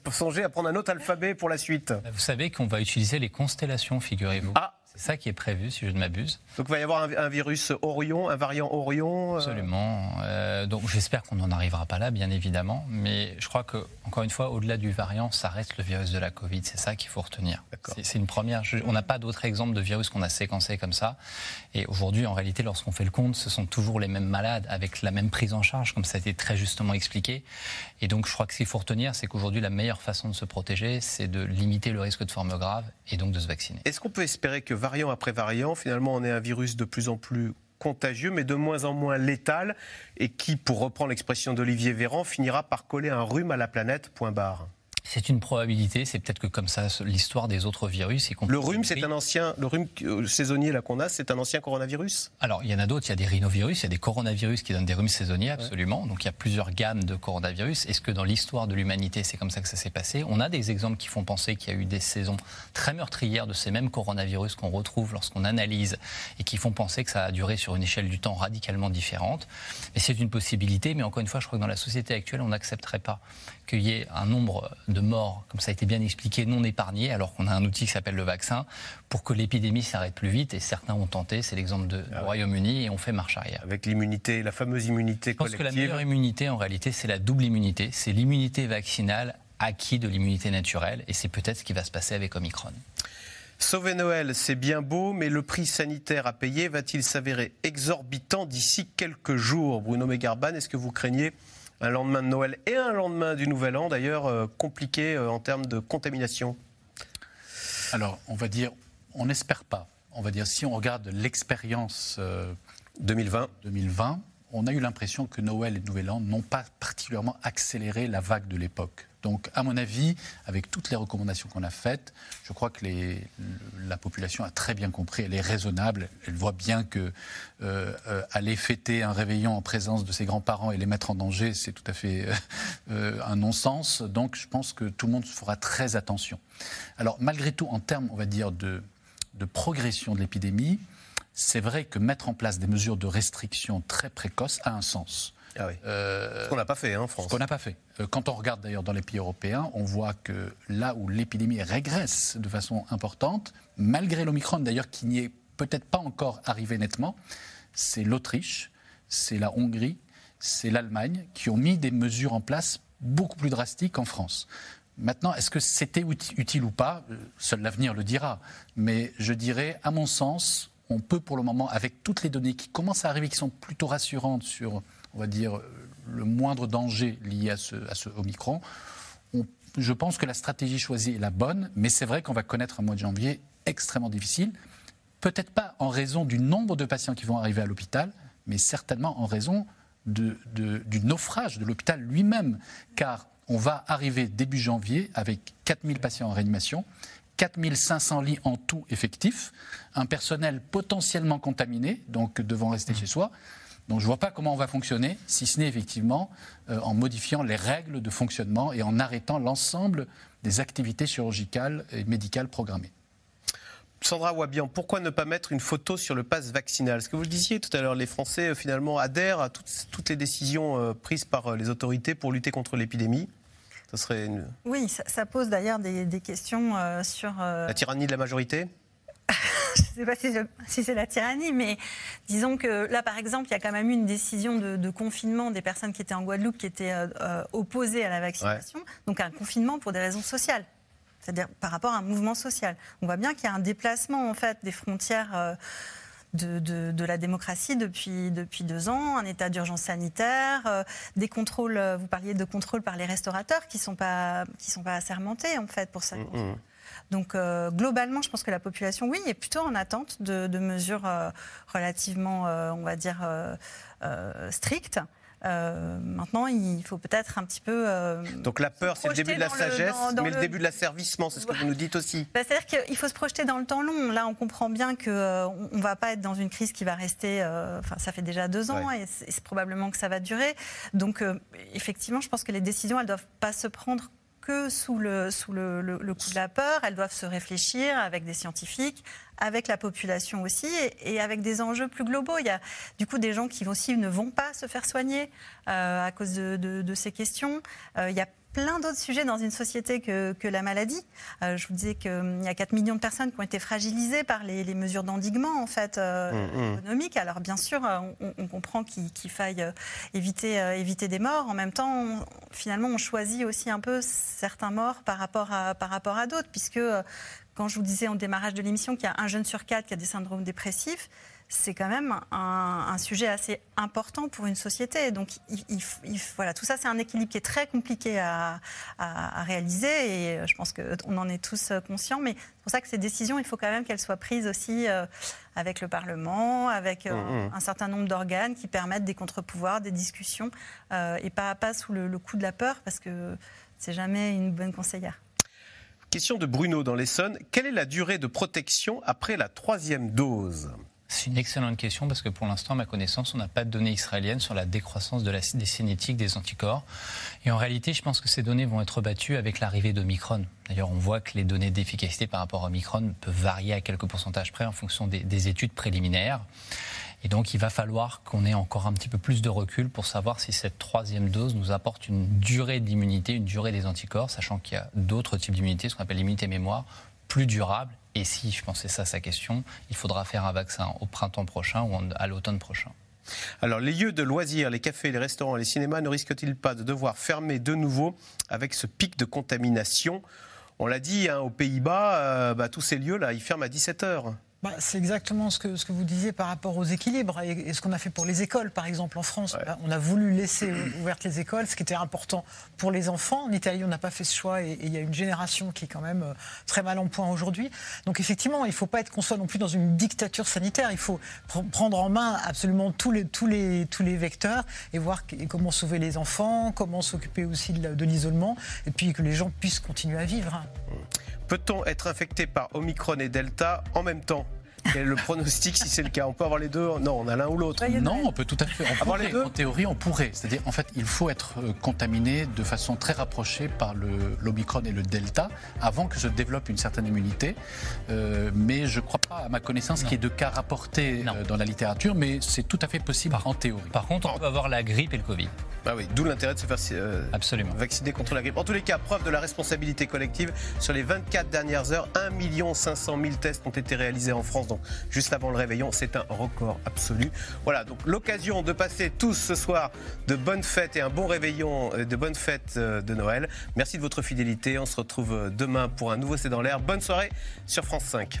songer à prendre un autre alphabet pour la suite? Vous savez qu'on va utiliser les constellations, figurez-vous. Ah C'est ça qui est prévu, si je ne m'abuse. Donc, il va y avoir un, un virus Orion, un variant Orion. euh, Absolument. Euh, donc j'espère qu'on n'en arrivera pas là, bien évidemment. Mais je crois que, encore une fois, au-delà du variant, ça reste le virus de la Covid. C'est ça qu'il faut retenir. C'est- une première. je- on n'a pas d'autres exemples de virus qu'on a séquencés comme ça. Et aujourd'hui, en réalité, lorsqu'on fait le compte, ce sont toujours les mêmes malades avec la même prise en charge, comme ça a été très justement expliqué. Et donc, je crois que ce qu'il faut retenir, c'est qu'aujourd'hui, la meilleure façon de se protéger, c'est de limiter le risque de forme grave et donc de se vacciner. Est-ce qu'on peut espérer que variant après variant, finalement, on ait un virus de plus en plus contagieux, mais de moins en moins létal, et qui, pour reprendre l'expression d'Olivier Véran, finira par coller un rhume à la planète, point barre C'est une probabilité, c'est peut-être que comme ça, l'histoire des autres virus. Le rhume, c'est un ancien, le rhume euh, saisonnier là qu'on a, c'est un ancien coronavirus? Alors, il y en a d'autres, il y a des rhinovirus, il y a des coronavirus qui donnent des rhumes saisonniers, absolument. Donc, il y a plusieurs gammes de coronavirus. Est-ce que dans l'histoire de l'humanité, c'est comme ça que ça s'est passé? On a des exemples qui font penser qu'il y a eu des saisons très meurtrières de ces mêmes coronavirus qu'on retrouve lorsqu'on analyse et qui font penser que ça a duré sur une échelle du temps radicalement différente. Mais c'est une possibilité, mais encore une fois, je crois que dans la société actuelle, on n'accepterait pas qu'il y ait un nombre de morts, comme ça a été bien expliqué, non épargnés, alors qu'on a un outil qui s'appelle le vaccin, pour que l'épidémie s'arrête plus vite. Et certains ont tenté, c'est l'exemple du Ah Royaume-Uni, et on fait marche arrière. Avec l'immunité, la fameuse immunité Je pense collective. que la meilleure immunité, en réalité, c'est la double immunité. C'est l'immunité vaccinale acquis de l'immunité naturelle, et c'est peut-être ce qui va se passer avec Omicron. Sauver Noël, c'est bien beau, mais le prix sanitaire à payer va-t-il s'avérer exorbitant d'ici quelques jours? Bruno Megarban, est-ce que vous craignez un lendemain de Noël et un lendemain du Nouvel An, d'ailleurs euh, compliqué euh, en termes de contamination Alors, on va dire, on n'espère pas. On va dire, si on regarde l'expérience 2020. 2020, on a eu l'impression que Noël et Nouvel An n'ont pas particulièrement accéléré la vague de l'époque. Donc, à mon avis, avec toutes les recommandations qu'on a faites, je crois que la population a très bien compris, elle est raisonnable, elle voit bien que euh, euh, aller fêter un réveillon en présence de ses grands-parents et les mettre en danger, c'est tout à fait euh, un non-sens. Donc, je pense que tout le monde fera très attention. Alors, malgré tout, en termes, on va dire, de progression de l'épidémie, c'est vrai que mettre en place des mesures de restriction très précoces a un sens. Euh, Ce qu'on n'a pas fait hein, en France. Ce qu'on n'a pas fait. Euh, Quand on regarde d'ailleurs dans les pays européens, on voit que là où l'épidémie régresse de façon importante, malgré l'Omicron d'ailleurs qui n'y est peut-être pas encore arrivé nettement, c'est l'Autriche, c'est la Hongrie, c'est l'Allemagne qui ont mis des mesures en place beaucoup plus drastiques qu'en France. Maintenant, est-ce que c'était uti- utile ou pas? Euh, Seul l'avenir le dira. Mais je dirais, à mon sens, on peut pour le moment, avec toutes les données qui commencent à arriver, qui sont plutôt rassurantes sur, on va dire, le moindre danger lié à ce, à ce Omicron, on- je pense que la stratégie choisie est la bonne, mais c'est vrai qu'on va connaître un mois de janvier extrêmement difficile. Peut-être pas en raison du nombre de patients qui vont arriver à l'hôpital, mais certainement en raison du naufrage de l'hôpital lui-même. Car on va arriver début janvier avec 4000 patients en réanimation, 4500 lits en tout effectifs, un personnel potentiellement contaminé, donc devant rester chez soi. Donc je ne vois pas comment on va fonctionner, si ce n'est effectivement euh, en modifiant les règles de fonctionnement et en arrêtant l'ensemble des activités chirurgicales et médicales programmées. Sandra Wabian, pourquoi ne pas mettre une photo sur le pass vaccinal? Ce que vous le disiez tout à l'heure, les Français euh, finalement adhèrent à toutes, les décisions euh, prises par les autorités pour lutter contre l'épidémie. Ça serait une- Oui, ça, ça pose d'ailleurs des, des questions euh, sur. euh, la tyrannie de la majorité je ne sais pas si, c'est la tyrannie, mais disons que là, par exemple, il y a quand même eu une décision de, de confinement des personnes qui étaient en Guadeloupe, qui étaient euh, opposées à la vaccination, donc un confinement pour des raisons sociales. C'est-à-dire par rapport à un mouvement social. On voit bien qu'il y a un déplacement en fait des frontières de, de- de la démocratie depuis, depuis deux ans, un état d'urgence sanitaire, euh, des contrôles. euh, Vous parliez de contrôles par les restaurateurs qui sont pas qui sont pas assermentés en fait pour ça. Donc euh, globalement, je pense que la population, oui, est plutôt en attente de, de mesures euh, relativement, euh, on va dire, euh, euh, strictes. Euh, maintenant, il faut peut-être un petit peu. euh, Donc la peur, c'est le début de la le- sagesse, dans- dans mais le... le- début de l'asservissement, c'est ce que vous nous dites aussi. bah, C'est-à-dire qu'il faut se projeter dans le temps long. Là, on comprend bien qu'on ne va pas être dans une crise qui va rester. euh, Enfin, ça fait déjà deux ans Ouais. et c'est probablement que ça va durer. Donc, euh, effectivement, je pense que les décisions, elles doivent pas se prendre sous le, sous le, le- coup de la peur. Elles doivent se réfléchir avec des scientifiques, avec la population aussi, et, avec des enjeux plus globaux. Il y a du coup des gens qui aussi ne vont pas se faire soigner euh, à cause de ces questions. Euh, il y a plein d'autres sujets dans une société que, que la maladie. Euh, je vous disais qu'il y a 4 millions de personnes qui ont été fragilisées par les, les mesures d'endiguement en fait, euh, Mm, mm. économiques. Alors bien sûr, euh, on, on comprend qu'il faille éviter, euh, éviter des morts. En même temps, on- finalement, on choisit aussi un peu certains morts par rapport à, par rapport à d'autres, puisque quand je vous disais en démarrage de l'émission qu'il y a un jeune sur quatre qui a des syndromes dépressifs, c'est quand même un, sujet assez important pour une société. Donc, il, voilà, tout ça, c'est un équilibre qui est très compliqué à, réaliser et je pense qu'on en est tous conscients. Mais c'est pour ça que ces décisions, il faut quand même qu'elles soient prises aussi euh, avec le Parlement, avec euh, mmh, mmh. un certain nombre d'organes qui permettent des contre-pouvoirs, des discussions euh, et pas, pas sous le, le coup de la peur parce que c'est jamais une bonne conseillère. Question de Bruno dans l'Essonne. Quelle est la durée de protection après la troisième dose? C'est une excellente question parce que pour l'instant, à ma connaissance, on n'a pas de données israéliennes sur la décroissance des cinétiques des anticorps. Et en réalité, je pense que ces données vont être battues avec l'arrivée d'Omicron. D'ailleurs, on voit que les données d'efficacité par rapport à Omicron peuvent varier à quelques pourcentages près en fonction des, des études préliminaires. Et donc, il va falloir qu'on ait encore un petit peu plus de recul pour savoir si cette troisième dose nous apporte une durée d'immunité, une durée des anticorps, sachant qu'il y a d'autres types d'immunité, ce qu'on appelle l'immunité mémoire, plus durable et si, je pensais ça sa question, il faudra faire un vaccin au printemps prochain ou à l'automne prochain. Alors, les lieux de loisirs, les cafés, les restaurants, les cinémas ne risquent-ils pas de devoir fermer de nouveau avec ce pic de contamination? On l'a dit, hein, aux Pays-Bas, euh, bah, tous ces lieux-là, ils ferment à 17 heures. Bah, c'est exactement ce que, ce que vous disiez par rapport aux équilibres et, ce qu'on a fait pour les écoles, par exemple, en France. Bah, on a voulu laisser ouvertes les écoles, ce qui était important pour les enfants. En Italie, on n'a pas fait ce choix et il y a une génération qui est quand même euh, très mal en point aujourd'hui. Donc effectivement, il ne faut pas être qu'on soit non plus dans une dictature sanitaire. Il faut prendre en main absolument tous les, tous les, tous les vecteurs et voir comment sauver les enfants, comment s'occuper aussi de l'isolement et puis que les gens puissent continuer à vivre. Peut-on être infecté par Omicron et Delta en même temps? Quel est le pronostic si c'est le cas On peut avoir les deux Non, on a l'un ou l'autre. Non, on peut tout à fait. avoir les deux En théorie, on pourrait. C'est-à-dire, en fait, il faut être euh, contaminé de façon très rapprochée par l'Omicron et le Delta avant que je développe une certaine immunité. Euh, mais je ne crois pas, à ma connaissance, qu'il y ait de cas rapportés euh, dans la littérature, mais c'est tout à fait possible en théorie. Par contre, on peut avoir la grippe et le Covid. Bah oui, d'où l'intérêt de se faire Absolument. vacciner contre la grippe. En tous les cas, preuve de la responsabilité collective. Sur les 24 dernières heures, 1 500 000 tests ont été réalisés en France juste avant le réveillon. C'est un record absolu. Voilà, donc l'occasion de passer tous ce soir de bonnes fêtes et un bon réveillon, euh, de bonnes fêtes euh, de Noël. Merci de votre fidélité. On se retrouve euh, demain pour un nouveau C'est dans l'air. Bonne soirée sur France 5.